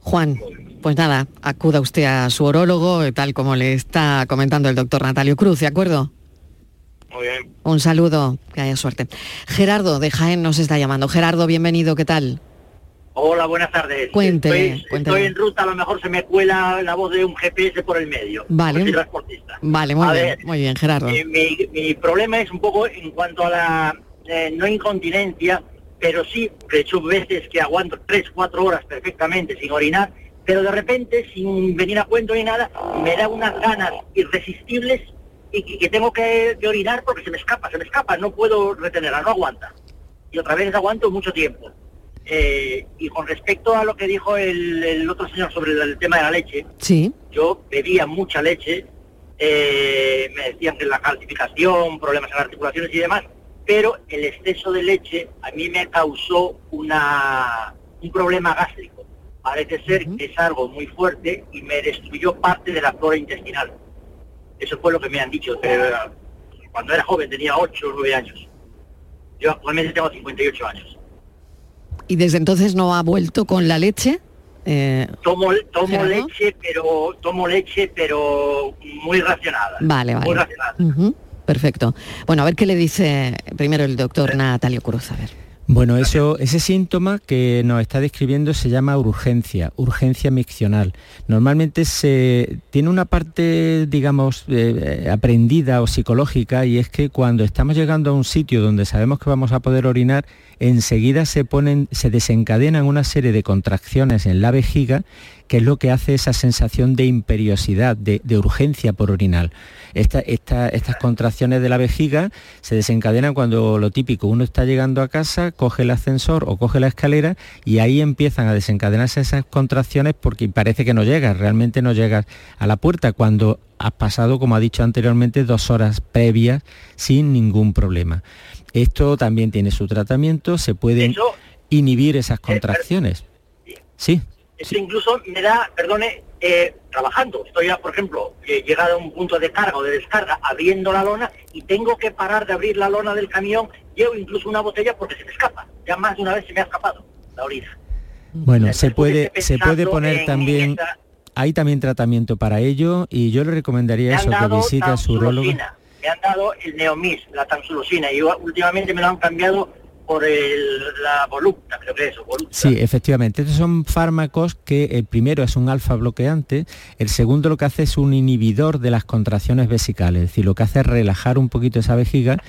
Juan, pues nada, acuda usted a su orólogo, tal como le está comentando el doctor Natalio Cruz, ¿de acuerdo? Muy bien. Un saludo, que haya suerte. Gerardo de Jaén nos está llamando. Gerardo, bienvenido, ¿qué tal? Hola, buenas tardes. Cuénteme, estoy, en ruta, a lo mejor se me cuela la voz de un GPS por el medio. Vale. transportista. Vale, muy bien, muy bien, Gerardo. Eh, mi, problema es un poco en cuanto a la eh, no incontinencia, pero sí, de hecho veces que aguanto tres, cuatro horas perfectamente sin orinar, pero de repente, sin venir a cuento ni nada, me da unas ganas irresistibles y que, tengo que, orinar porque se me escapa, se me escapa, no puedo retenerla, no aguanta. Y otra vez aguanto mucho tiempo. Eh, y con respecto a lo que dijo el, otro señor sobre el, tema de la leche, sí. yo bebía mucha leche, eh, me decían que la calcificación, problemas en las articulaciones y demás, pero el exceso de leche a mí me causó una, un problema gástrico. Parece ser que es algo muy fuerte y me destruyó parte de la flora intestinal. Eso fue lo que me han dicho. cuando era joven tenía 8 o 9 años. Yo actualmente tengo 58 años. ¿Y desde entonces no ha vuelto con la leche? Eh, tomo tomo leche, pero tomo leche, pero muy racionada. Vale, vale. Muy racionada. Perfecto. Bueno, a ver qué le dice primero el doctor Natalio Cruz. A ver. Bueno, eso, ese síntoma que nos está describiendo se llama urgencia, urgencia miccional. Normalmente se tiene una parte, digamos, eh, aprendida o psicológica y es que cuando estamos llegando a un sitio donde sabemos que vamos a poder orinar, enseguida se ponen, se desencadenan una serie de contracciones en la vejiga, que es lo que hace esa sensación de imperiosidad, de, urgencia por orinar. estas contracciones de la vejiga se desencadenan cuando lo típico, uno está llegando a casa, coge el ascensor o coge la escalera y ahí empiezan a desencadenarse esas contracciones porque parece que no llegas, realmente no llegas a la puerta cuando has pasado, como ha dicho anteriormente, dos horas previas sin ningún problema. Esto también tiene su tratamiento, se pueden inhibir esas eh, contracciones. sí. Eso incluso me da, perdone, eh, trabajando. Estoy, ya, por ejemplo, eh, llegado a un punto de carga o de descarga, abriendo la lona y tengo que parar de abrir la lona del camión. Llevo incluso una botella porque se me escapa. Ya más de una vez se me ha escapado la orina. Bueno, se puede, se puede poner también... Hay también tratamiento para ello y yo le recomendaría eso, que visite a su urologo me han dado el Neomis, la tamsulosina, y últimamente me lo han cambiado por la Volupta, creo que es eso, Sí, efectivamente. Estos son fármacos que el primero es un alfa bloqueante, el segundo lo que hace es un inhibidor de las contracciones vesicales, es decir, lo que hace es relajar un poquito esa vejiga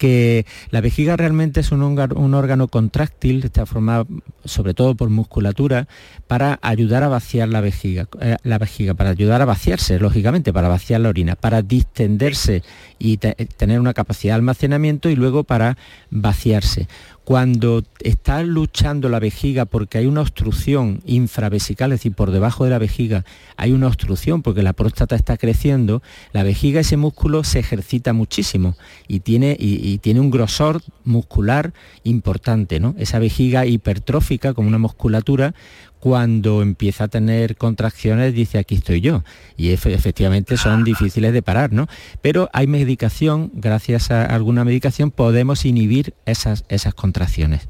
que la vejiga realmente es un, órgano contráctil, está formado sobre todo por musculatura, para ayudar a vaciar la vejiga, eh, la vejiga, para ayudar a vaciarse, lógicamente, para vaciar la orina, para distenderse y tener una capacidad de almacenamiento y luego para vaciarse cuando está luchando la vejiga porque hay una obstrucción infravesical, es decir, por debajo de la vejiga hay una obstrucción porque la próstata está creciendo, la vejiga, ese músculo se ejercita muchísimo y tiene, y, tiene un grosor muscular importante, ¿no? Esa vejiga hipertrófica como una musculatura cuando empieza a tener contracciones dice aquí estoy yo y efectivamente son difíciles de parar, ¿no? Pero hay medicación, gracias a alguna medicación podemos inhibir esas, esas contracciones.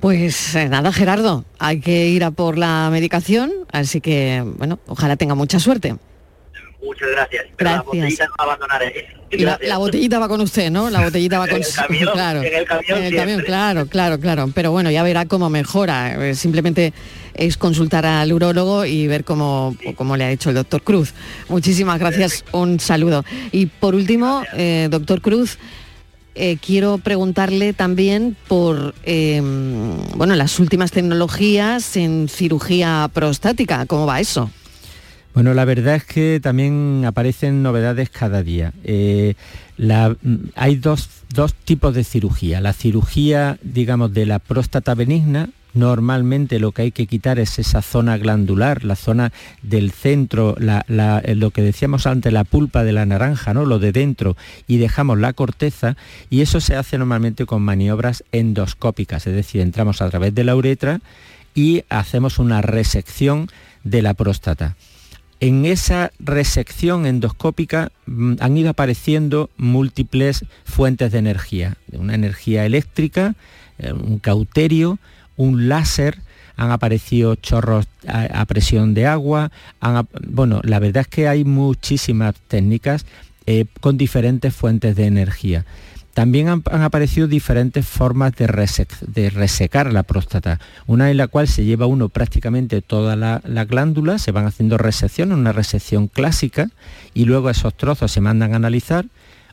Pues eh, nada, Gerardo, hay que ir a por la medicación, así que bueno, ojalá tenga mucha suerte. Muchas gracias. la botellita no abandonaré. La, botellita va con usted, ¿no? La botellita va [laughs] con usted. claro, en el camión. En el camión, claro, claro, claro. Pero bueno, ya verá cómo mejora. Eh, simplemente es consultar al urólogo y ver cómo, cómo le ha hecho el doctor Cruz. Muchísimas gracias, un saludo. Y por último, eh, doctor Cruz, eh, quiero preguntarle también por bueno, las últimas tecnologías en cirugía prostática. ¿Cómo va eso? Bueno, la verdad es que también aparecen novedades cada día. Eh, mm, hay dos, tipos de cirugía. La cirugía, digamos, de la próstata benigna, normalmente lo que hay que quitar es esa zona glandular, la zona del centro, lo que decíamos antes, la pulpa de la naranja, ¿no? lo de dentro, y dejamos la corteza, y eso se hace normalmente con maniobras endoscópicas, es decir, entramos a través de la uretra y hacemos una resección de la próstata. En esa resección endoscópica mm, han ido apareciendo múltiples fuentes de energía, una energía eléctrica, eh, un cauterio, un láser, han aparecido chorros a, presión de agua, bueno, la verdad es que hay muchísimas técnicas eh, con diferentes fuentes de energía. También han, aparecido diferentes formas de, resecar la próstata, una en la cual se lleva uno prácticamente toda la, glándula, se van haciendo resecciones, una resección clásica, y luego esos trozos se mandan a analizar.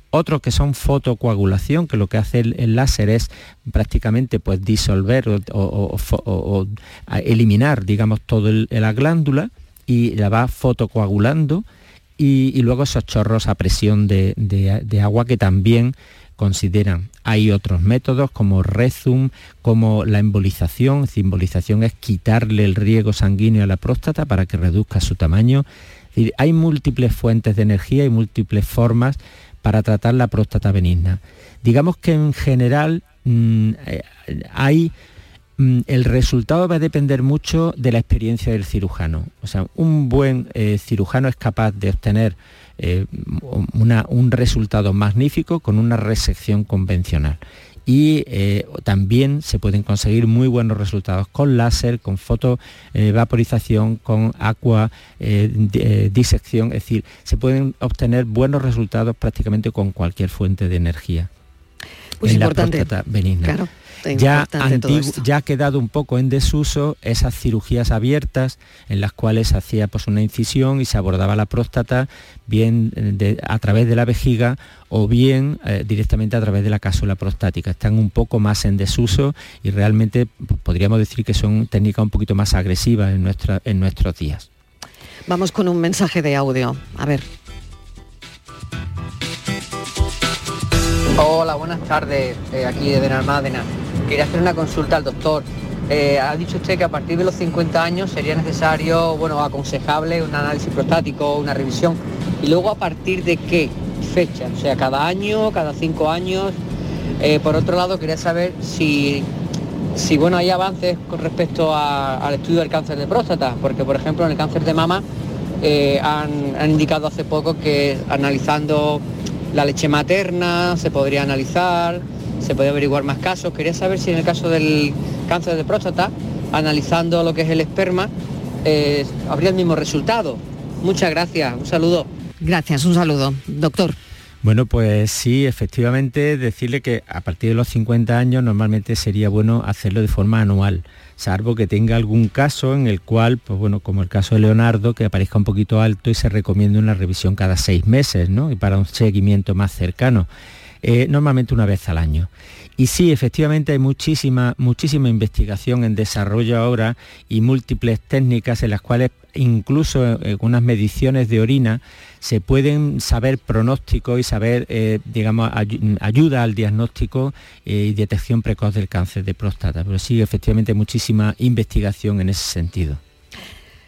otros que son fotocoagulación, que lo que hace el, láser es prácticamente pues disolver o, eliminar, digamos, toda la glándula y la va fotocoagulando y, luego esos chorros a presión de, agua que también consideran. Hay otros métodos como Rezum, como la embolización. embolización es quitarle el riego sanguíneo a la próstata para que reduzca su tamaño. hay múltiples fuentes de energía y múltiples formas para tratar la próstata benigna. Digamos que en general mm, eh, hay Mm, el resultado va a depender mucho de la experiencia del cirujano. O sea, un buen eh, cirujano es capaz de obtener eh, un resultado magnífico con una resección convencional. Y eh, también se pueden conseguir muy buenos resultados con láser, con fotovaporización, con agua, disección, es decir, se pueden obtener buenos resultados prácticamente con cualquier fuente de energía. Pues importante. benigna ya, ya ha quedado un poco en desuso esas cirugías abiertas en las cuales se hacía pues, una incisión y se abordaba la próstata bien a través de la vejiga o bien eh, directamente a través de la cápsula prostática. Están un poco más en desuso y realmente podríamos decir que son técnicas un poquito más agresivas en, nuestra, en nuestros días. Vamos con un mensaje de audio. A ver. Hola, buenas tardes, eh, aquí de Benalmádena. Quería hacer una consulta al doctor. Eh, ha dicho usted que a partir de los 50 años sería necesario, bueno, aconsejable un análisis prostático, una revisión. Y luego a partir de qué fecha, o sea, cada año, cada cinco años. Eh, por otro lado, quería saber si, si bueno, hay avances con respecto al estudio del cáncer de próstata, porque por ejemplo en el cáncer de mama eh, han, han indicado hace poco que analizando la leche materna se podría analizar, se puede averiguar más casos. Quería saber si en el caso del cáncer de próstata, analizando lo que es el esperma, eh, habría el mismo resultado. Muchas gracias, un saludo. Gracias, un saludo. Doctor. Bueno, pues sí, efectivamente, decirle que a partir de los 50 años normalmente sería bueno hacerlo de forma anual, salvo que tenga algún caso en el cual, pues bueno, como el caso de Leonardo, que aparezca un poquito alto y se recomienda una revisión cada seis meses, ¿no? Y para un seguimiento más cercano. Eh, normalmente una vez al año. Y sí, efectivamente hay muchísima, muchísima investigación en desarrollo ahora y múltiples técnicas en las cuales incluso en unas mediciones de orina se pueden saber pronóstico y saber, eh, digamos, ayuda al diagnóstico eh, y detección precoz del cáncer de próstata. Pero sí, efectivamente muchísima investigación en ese sentido.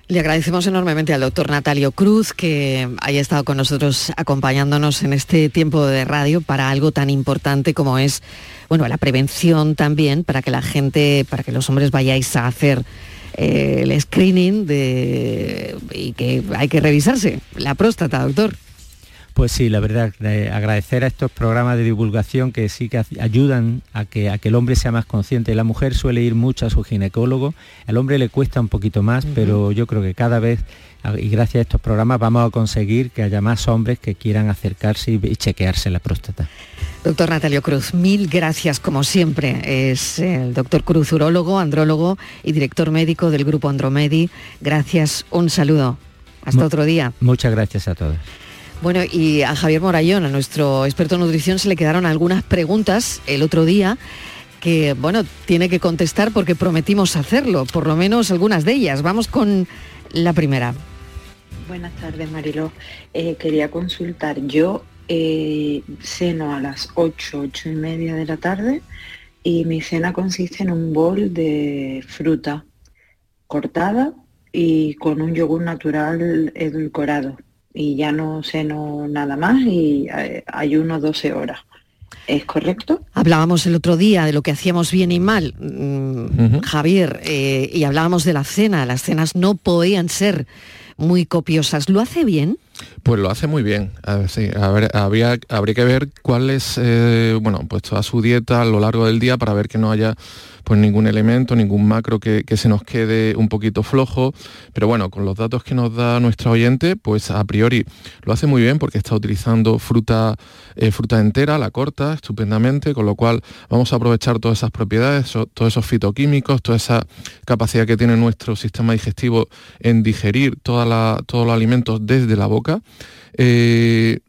Le agradecemos enormemente al doctor Natalio Cruz que haya estado con nosotros acompañándonos en este tiempo de radio para algo tan importante como es, bueno, la prevención también, para que la gente, para que los hombres vayáis a hacer eh, el screening y que hay que revisarse la próstata, doctor. Pues sí, la verdad, agradecer a estos programas de divulgación que sí que ayudan a que, a que el hombre sea más consciente. La mujer suele ir mucho a su ginecólogo, al hombre le cuesta un poquito más, pero yo creo que cada vez, y gracias a estos programas, vamos a conseguir que haya más hombres que quieran acercarse y, chequearse la próstata. Doctor Natalio Cruz, mil gracias como siempre. Es el doctor Cruz, urólogo, andrólogo y director médico del grupo Andromedi. Gracias, un saludo. Hasta otro día. Muchas gracias a todos. Bueno, y a Javier Morayón, a nuestro experto en nutrición, se le quedaron algunas preguntas el otro día que, bueno, tiene que contestar porque prometimos hacerlo, por lo menos algunas de ellas. Vamos con la primera. Buenas tardes, Mariló. Eh, quería consultar. Yo eh, a las 8, 8 y media de la tarde y mi cena consiste en un bol de fruta cortada y con un yogur natural edulcorado y ya no ceno nada más y eh, ayuno 12 horas. ¿Es correcto? Hablábamos el otro día de lo que hacíamos bien y mal, mm, Javier, eh, y hablábamos de la cena. Las cenas no podían ser muy copiosas. ¿Lo hace bien? Pues lo hace muy bien. sí, habría, habría que ver cuál es, eh, bueno, pues toda su dieta a lo largo del día para ver que no haya pues ningún elemento, ningún macro que, se nos quede un poquito flojo, pero bueno, con los datos que nos da nuestra oyente, pues a priori lo hace muy bien porque está utilizando fruta, eh, fruta entera, la corta estupendamente, con lo cual vamos a aprovechar todas esas propiedades, todos esos fitoquímicos, toda esa capacidad que tiene nuestro sistema digestivo en digerir todos los alimentos desde la boca. Eh,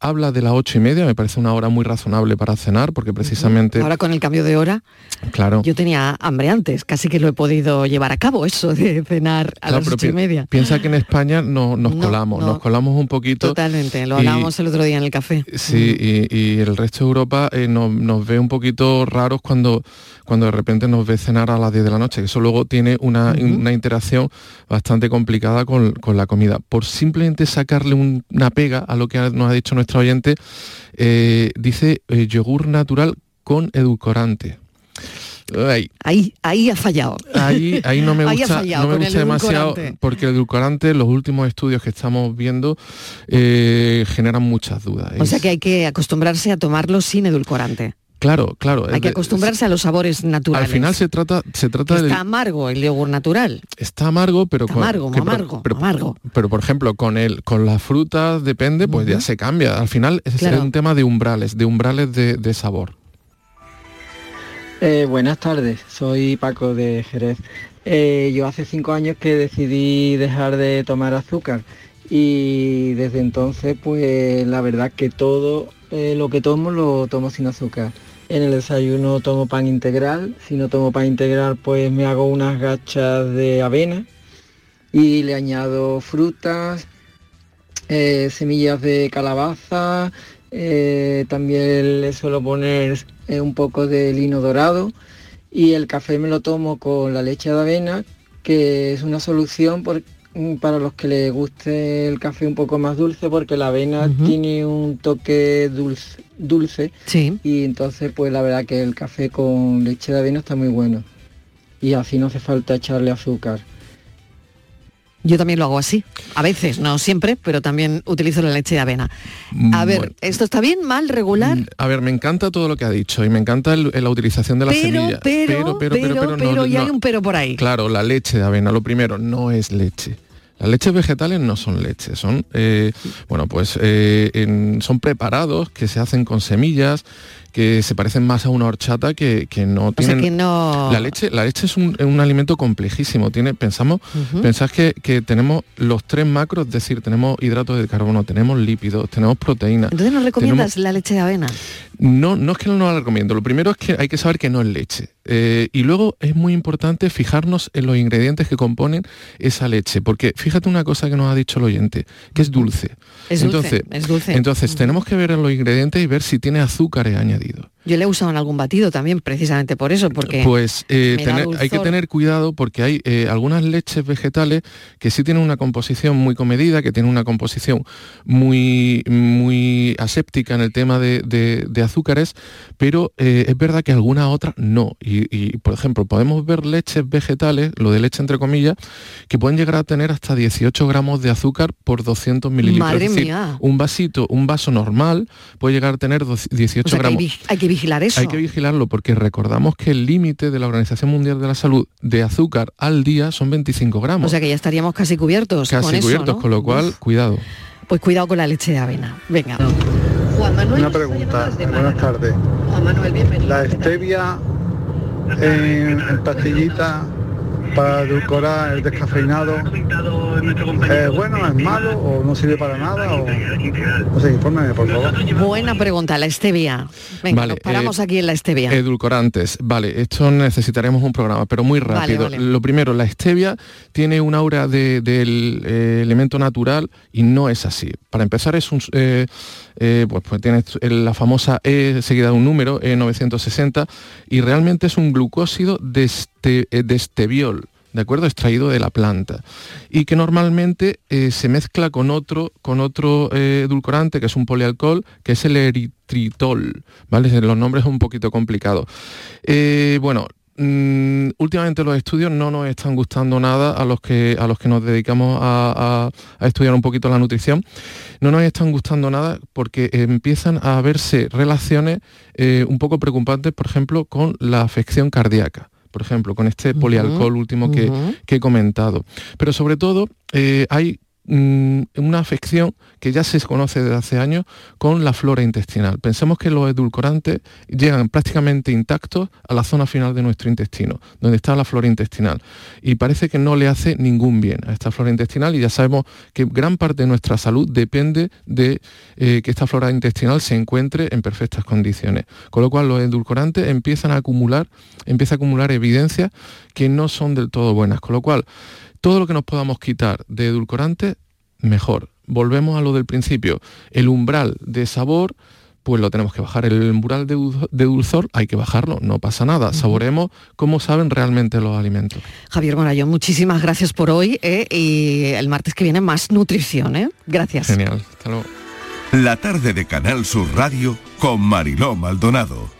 habla de las ocho y media, me parece una hora muy razonable para cenar, porque precisamente... Ahora con el cambio de hora, claro. yo tenía hambre antes, casi que lo he podido llevar a cabo, eso de cenar a las ocho y media. Piensa que en España no, nos colamos, nos colamos un poquito. Totalmente, lo hablábamos el otro día en el café. Sí, y, el resto de Europa eh, nos, ve un poquito raros cuando, cuando de repente nos ve cenar a las 10 de la noche, que eso luego tiene una, interacción bastante complicada con, la comida. Por simplemente sacarle una pega a lo que nos ha dicho nuestro oyente, eh, dice eh, yogur natural con edulcorante. Ahí. ahí, ha fallado. Ahí, ahí no me [laughs] gusta, no me gusta demasiado porque el edulcorante, los últimos estudios que estamos viendo, eh, generan muchas dudas. O sea que hay que acostumbrarse a tomarlo sin edulcorante. Claro, claro. Hay que acostumbrarse a los sabores naturales. Al final se trata, se trata de... Está amargo el yogur natural. Está amargo, pero con, amargo, amargo, pero, amargo. Pero por ejemplo, con el, con las frutas depende, pues ya se cambia. Al final es un tema de umbrales, de umbrales de, sabor. Eh, buenas tardes, soy Paco de Jerez. Eh, yo hace cinco años que decidí dejar de tomar azúcar y desde entonces pues la verdad que todo eh, lo que tomo lo tomo sin azúcar. En el desayuno tomo pan integral, si no tomo pan integral pues me hago unas gachas de avena y le añado frutas, eh, semillas de calabaza, eh, también le suelo poner un poco de lino dorado y el café me lo tomo con la leche de avena, que es una solución porque para los que les guste el café un poco más dulce porque la avena tiene un toque dulce, dulce sí. y entonces pues la verdad que el café con leche de avena está muy bueno y así no hace falta echarle azúcar. Yo también lo hago así, a veces, no siempre, pero también utilizo la leche de avena. A mm, ver, ¿esto está bien, mal, regular? Mm, a ver, me encanta todo lo que ha dicho y me encanta la utilización de la semilla. Pero, pero, pero, pero, pero, y hay un pero por ahí. Claro, la leche de avena, lo primero, no es leche. Las leches vegetales no son leches, son eh, bueno pues eh, son preparados que se hacen con semillas que se parecen más a una horchata que, no tienen... que no... La leche, la leche es un, alimento complejísimo. Tiene, pensamos, pensás que, tenemos los tres macros, es decir, tenemos hidratos de carbono, tenemos lípidos, tenemos proteínas. Entonces nos recomiendas la leche de avena. No, no es que no la recomiendo. Lo primero es que hay que saber que no es leche. Eh, y luego es muy importante fijarnos en los ingredientes que componen esa leche. Porque fíjate una cosa que nos ha dicho el oyente, que es dulce. Es entonces, dulce, es dulce. Entonces tenemos que ver en los ingredientes y ver si tiene azúcares añadidos. añadido. Yo le he usado en algún batido también, precisamente por eso, porque... Pues eh, hay que tener cuidado porque hay eh, algunas leches vegetales que sí tienen una composición muy comedida, que tienen una composición muy, muy aséptica en el tema de, azúcares, pero eh, es verdad que algunas otras no. Y, por ejemplo, podemos ver leches vegetales, lo de leche entre comillas, que pueden llegar a tener hasta 18 gramos de azúcar por 200 mililitros. Madre mía. Un vasito, un vaso normal puede llegar a tener 18 gramos vigilar eso. Hay que vigilarlo porque recordamos que el límite de la Organización Mundial de la Salud de azúcar al día son 25 gramos. O sea que ya estaríamos casi cubiertos. Casi cubiertos, con lo cual, cuidado. Pues cuidado con la leche de avena. Venga. Una pregunta. Buenas tardes. La stevia en, en pastillita para edulcorar el descafeinado ¿Es bueno, es malo o no sirve para nada? O... No sé, infórmeme, por favor. Buena pregunta, la stevia. Venga, vale, paramos eh, aquí en la stevia. Edulcorantes. Vale, esto necesitaremos un programa, pero muy rápido. Lo primero, la stevia tiene un aura del eh, elemento natural y no es así. Para empezar, es un... Eh, pues, pues tiene la famosa E seguida de un número, E960, y realmente es un glucósido de, este, de esteviol ¿de acuerdo? Extraído de la planta. Y que normalmente eh, se mezcla con otro, con otro eh, edulcorante, que es un polialcohol, que es el eritritol, ¿vale? Los nombres son un poquito complicados. Eh, bueno, mm, últimamente los estudios no nos están gustando nada a los que, a los que nos dedicamos a, estudiar un poquito la nutrición. No nos están gustando nada porque empiezan a verse relaciones un poco preocupantes, por ejemplo, con la afección cardíaca por ejemplo, con este polialcohol último que, he comentado. Pero sobre todo eh, hay mm, una afección que ya se conoce desde hace años con la flora intestinal. Pensemos que los edulcorantes llegan prácticamente intactos a la zona final de nuestro intestino, donde está la flora intestinal. Y parece que no le hace ningún bien a esta flora intestinal y ya sabemos que gran parte de nuestra salud depende de eh, que esta flora intestinal se encuentre en perfectas condiciones. Con lo cual los edulcorantes empiezan a acumular, empieza a acumular evidencias que no son del todo buenas. Con lo cual, todo lo que nos podamos quitar de edulcorantes, mejor. Volvemos a lo del principio. El umbral de sabor, pues lo tenemos que bajar. El umbral de, dulzor hay que bajarlo, no pasa nada. Saboremos cómo saben realmente los alimentos. Javier Morayón, muchísimas gracias por hoy ¿eh? y el martes que viene más nutrición. ¿eh? Gracias. Genial, hasta luego. La tarde de Canal Sur Radio con Mariló Maldonado.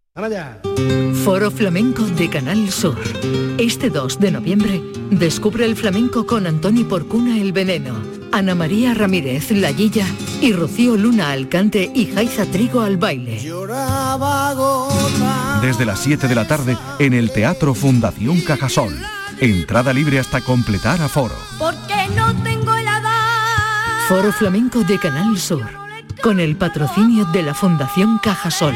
Foro Flamenco de Canal Sur. Este 2 de noviembre, descubre el flamenco con Antoni Porcuna El Veneno, Ana María Ramírez La Guilla y Rocío Luna Alcante y Jaiza Trigo al baile. Desde las 7 de la tarde en el Teatro Fundación Cajasol. Entrada libre hasta completar aforo. Porque no tengo Foro Flamenco de Canal Sur. Con el patrocinio de la Fundación Cajasol.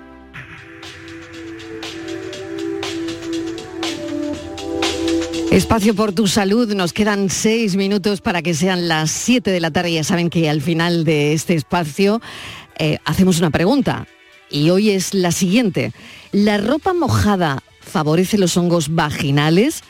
Espacio por tu salud, nos quedan seis minutos para que sean las siete de la tarde. Ya saben que al final de este espacio eh, hacemos una pregunta y hoy es la siguiente. ¿La ropa mojada favorece los hongos vaginales?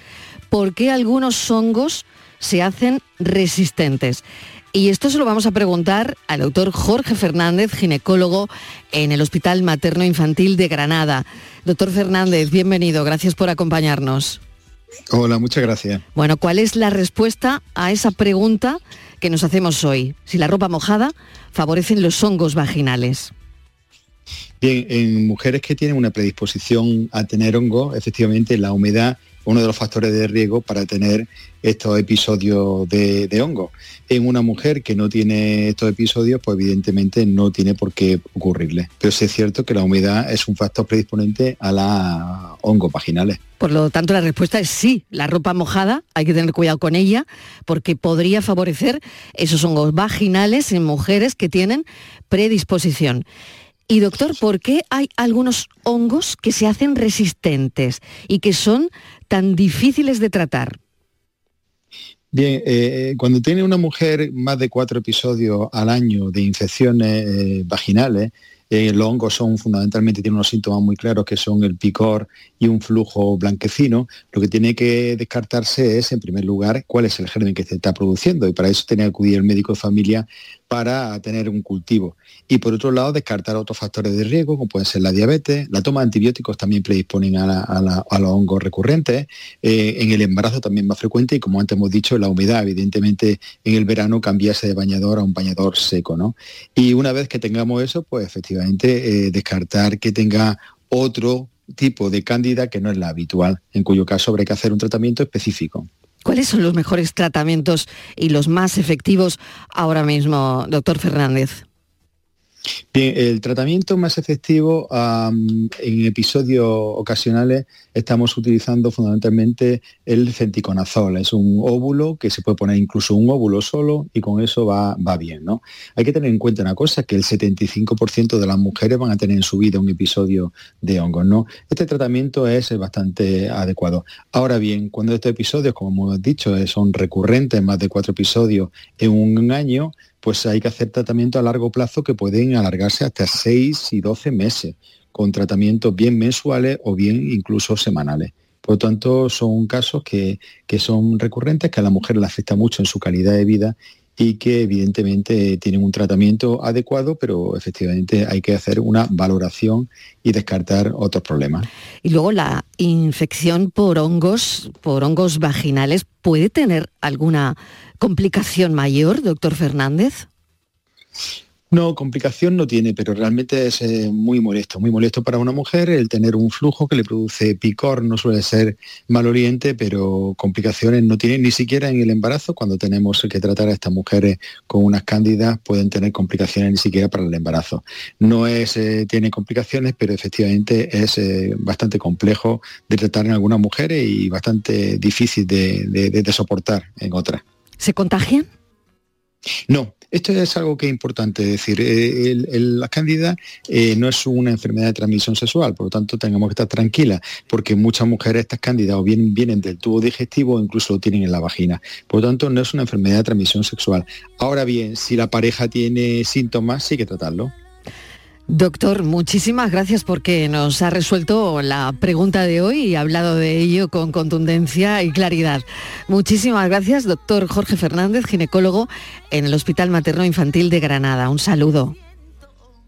¿Por qué algunos hongos se hacen resistentes? Y esto se lo vamos a preguntar al doctor Jorge Fernández, ginecólogo en el Hospital Materno Infantil de Granada. Doctor Fernández, bienvenido, gracias por acompañarnos. Hola, muchas gracias. Bueno, ¿cuál es la respuesta a esa pregunta que nos hacemos hoy? Si la ropa mojada favorecen los hongos vaginales. Bien, en mujeres que tienen una predisposición a tener hongo, efectivamente la humedad uno de los factores de riesgo para tener estos episodios de, hongo. En una mujer que no tiene estos episodios, pues evidentemente no tiene por qué ocurrirle. Pero sí es cierto que la humedad es un factor predisponente a la hongos vaginales. Por lo tanto, la respuesta es sí. La ropa mojada hay que tener cuidado con ella porque podría favorecer esos hongos vaginales en mujeres que tienen predisposición. Y doctor, ¿por qué hay algunos hongos que se hacen resistentes y que son tan difíciles de tratar? Bien, eh, cuando tiene una mujer más de cuatro episodios al año de infecciones eh, vaginales, eh, los hongos son fundamentalmente, tienen unos síntomas muy claros que son el picor y un flujo blanquecino. Lo que tiene que descartarse es, en primer lugar, cuál es el germen que se está produciendo y para eso tiene que acudir el médico de familia para tener un cultivo. Y por otro lado, descartar otros factores de riesgo, como pueden ser la diabetes, la toma de antibióticos también predisponen a, los hongos recurrentes, eh, en el embarazo también más frecuente y como antes hemos dicho, la humedad, evidentemente en el verano cambiarse de bañador a un bañador seco. ¿no? Y una vez que tengamos eso, pues efectivamente eh, descartar que tenga otro tipo de cándida que no es la habitual, en cuyo caso habrá que hacer un tratamiento específico. ¿Cuáles son los mejores tratamientos y los más efectivos ahora mismo, doctor Fernández? Bien, el tratamiento más efectivo en episodios ocasionales estamos utilizando fundamentalmente el centiconazol. Es un óvulo que se puede poner incluso un óvulo solo y con eso va, va bien. ¿no? Hay que tener en cuenta una cosa, que el 75% de las mujeres van a tener en su vida un episodio de hongos. ¿no? Este tratamiento es bastante adecuado. Ahora bien, cuando estos episodios, como hemos dicho, son recurrentes, más de cuatro episodios en un año, pues hay que hacer tratamiento a largo plazo que pueden alargarse hasta 6 y 12 meses, con tratamientos bien mensuales o bien incluso semanales. Por lo tanto, son casos que, que son recurrentes, que a la mujer le afecta mucho en su calidad de vida y que evidentemente tienen un tratamiento adecuado, pero efectivamente hay que hacer una valoración y descartar otros problemas. Y luego la infección por hongos, por hongos vaginales, ¿puede tener alguna complicación mayor, doctor Fernández? No, complicación no tiene, pero realmente es eh, muy molesto, muy molesto para una mujer el tener un flujo que le produce picor, no suele ser maloliente, pero complicaciones no tiene ni siquiera en el embarazo, cuando tenemos que tratar a estas mujeres con unas cándidas, pueden tener complicaciones ni siquiera para el embarazo. No es, eh, tiene complicaciones, pero efectivamente es eh, bastante complejo de tratar en algunas mujeres y bastante difícil de soportar en otras. ¿Se contagian? No, esto es algo que es importante decir. Eh, la cándida eh, no es una enfermedad de transmisión sexual, por lo tanto tengamos que estar tranquilas, porque muchas mujeres estas cándidas o bien vienen del tubo digestivo o incluso lo tienen en la vagina. Por lo tanto, no es una enfermedad de transmisión sexual. Ahora bien, si la pareja tiene síntomas, sí que tratarlo. Doctor, muchísimas gracias porque nos ha resuelto la pregunta de hoy y ha hablado de ello con contundencia y claridad. Muchísimas gracias, doctor Jorge Fernández, ginecólogo en el Hospital Materno Infantil de Granada. Un saludo.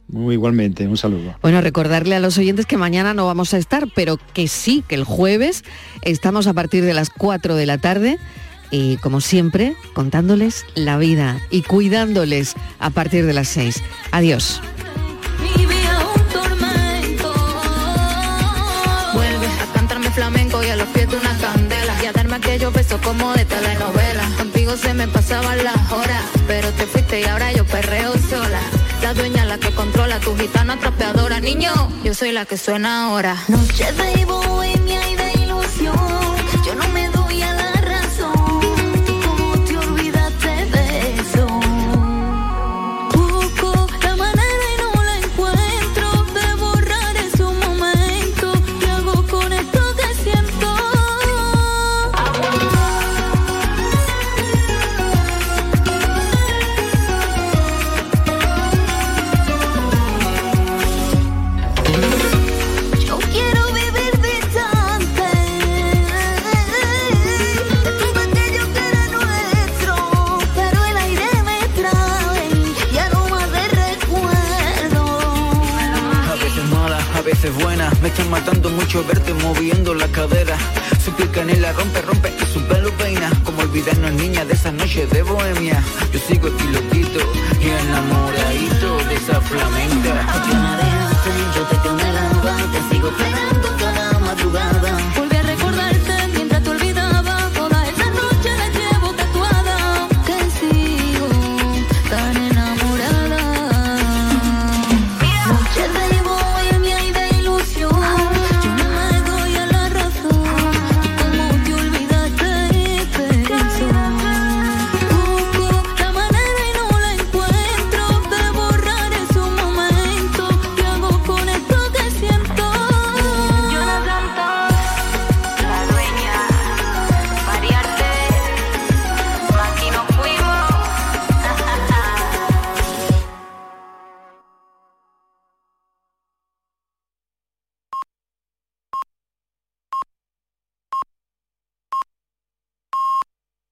Muy igualmente, un saludo. Bueno, recordarle a los oyentes que mañana no vamos a estar, pero que sí, que el jueves estamos a partir de las 4 de la tarde y como siempre, contándoles la vida y cuidándoles a partir de las 6. Adiós. Darme aquellos besos como de telenovela. Contigo se me pasaban las horas, pero te fuiste y ahora yo perreo sola. La dueña la que controla tu gitana trapeadora, niño. Yo soy la que suena ahora. Noche de bohemia y de ilusión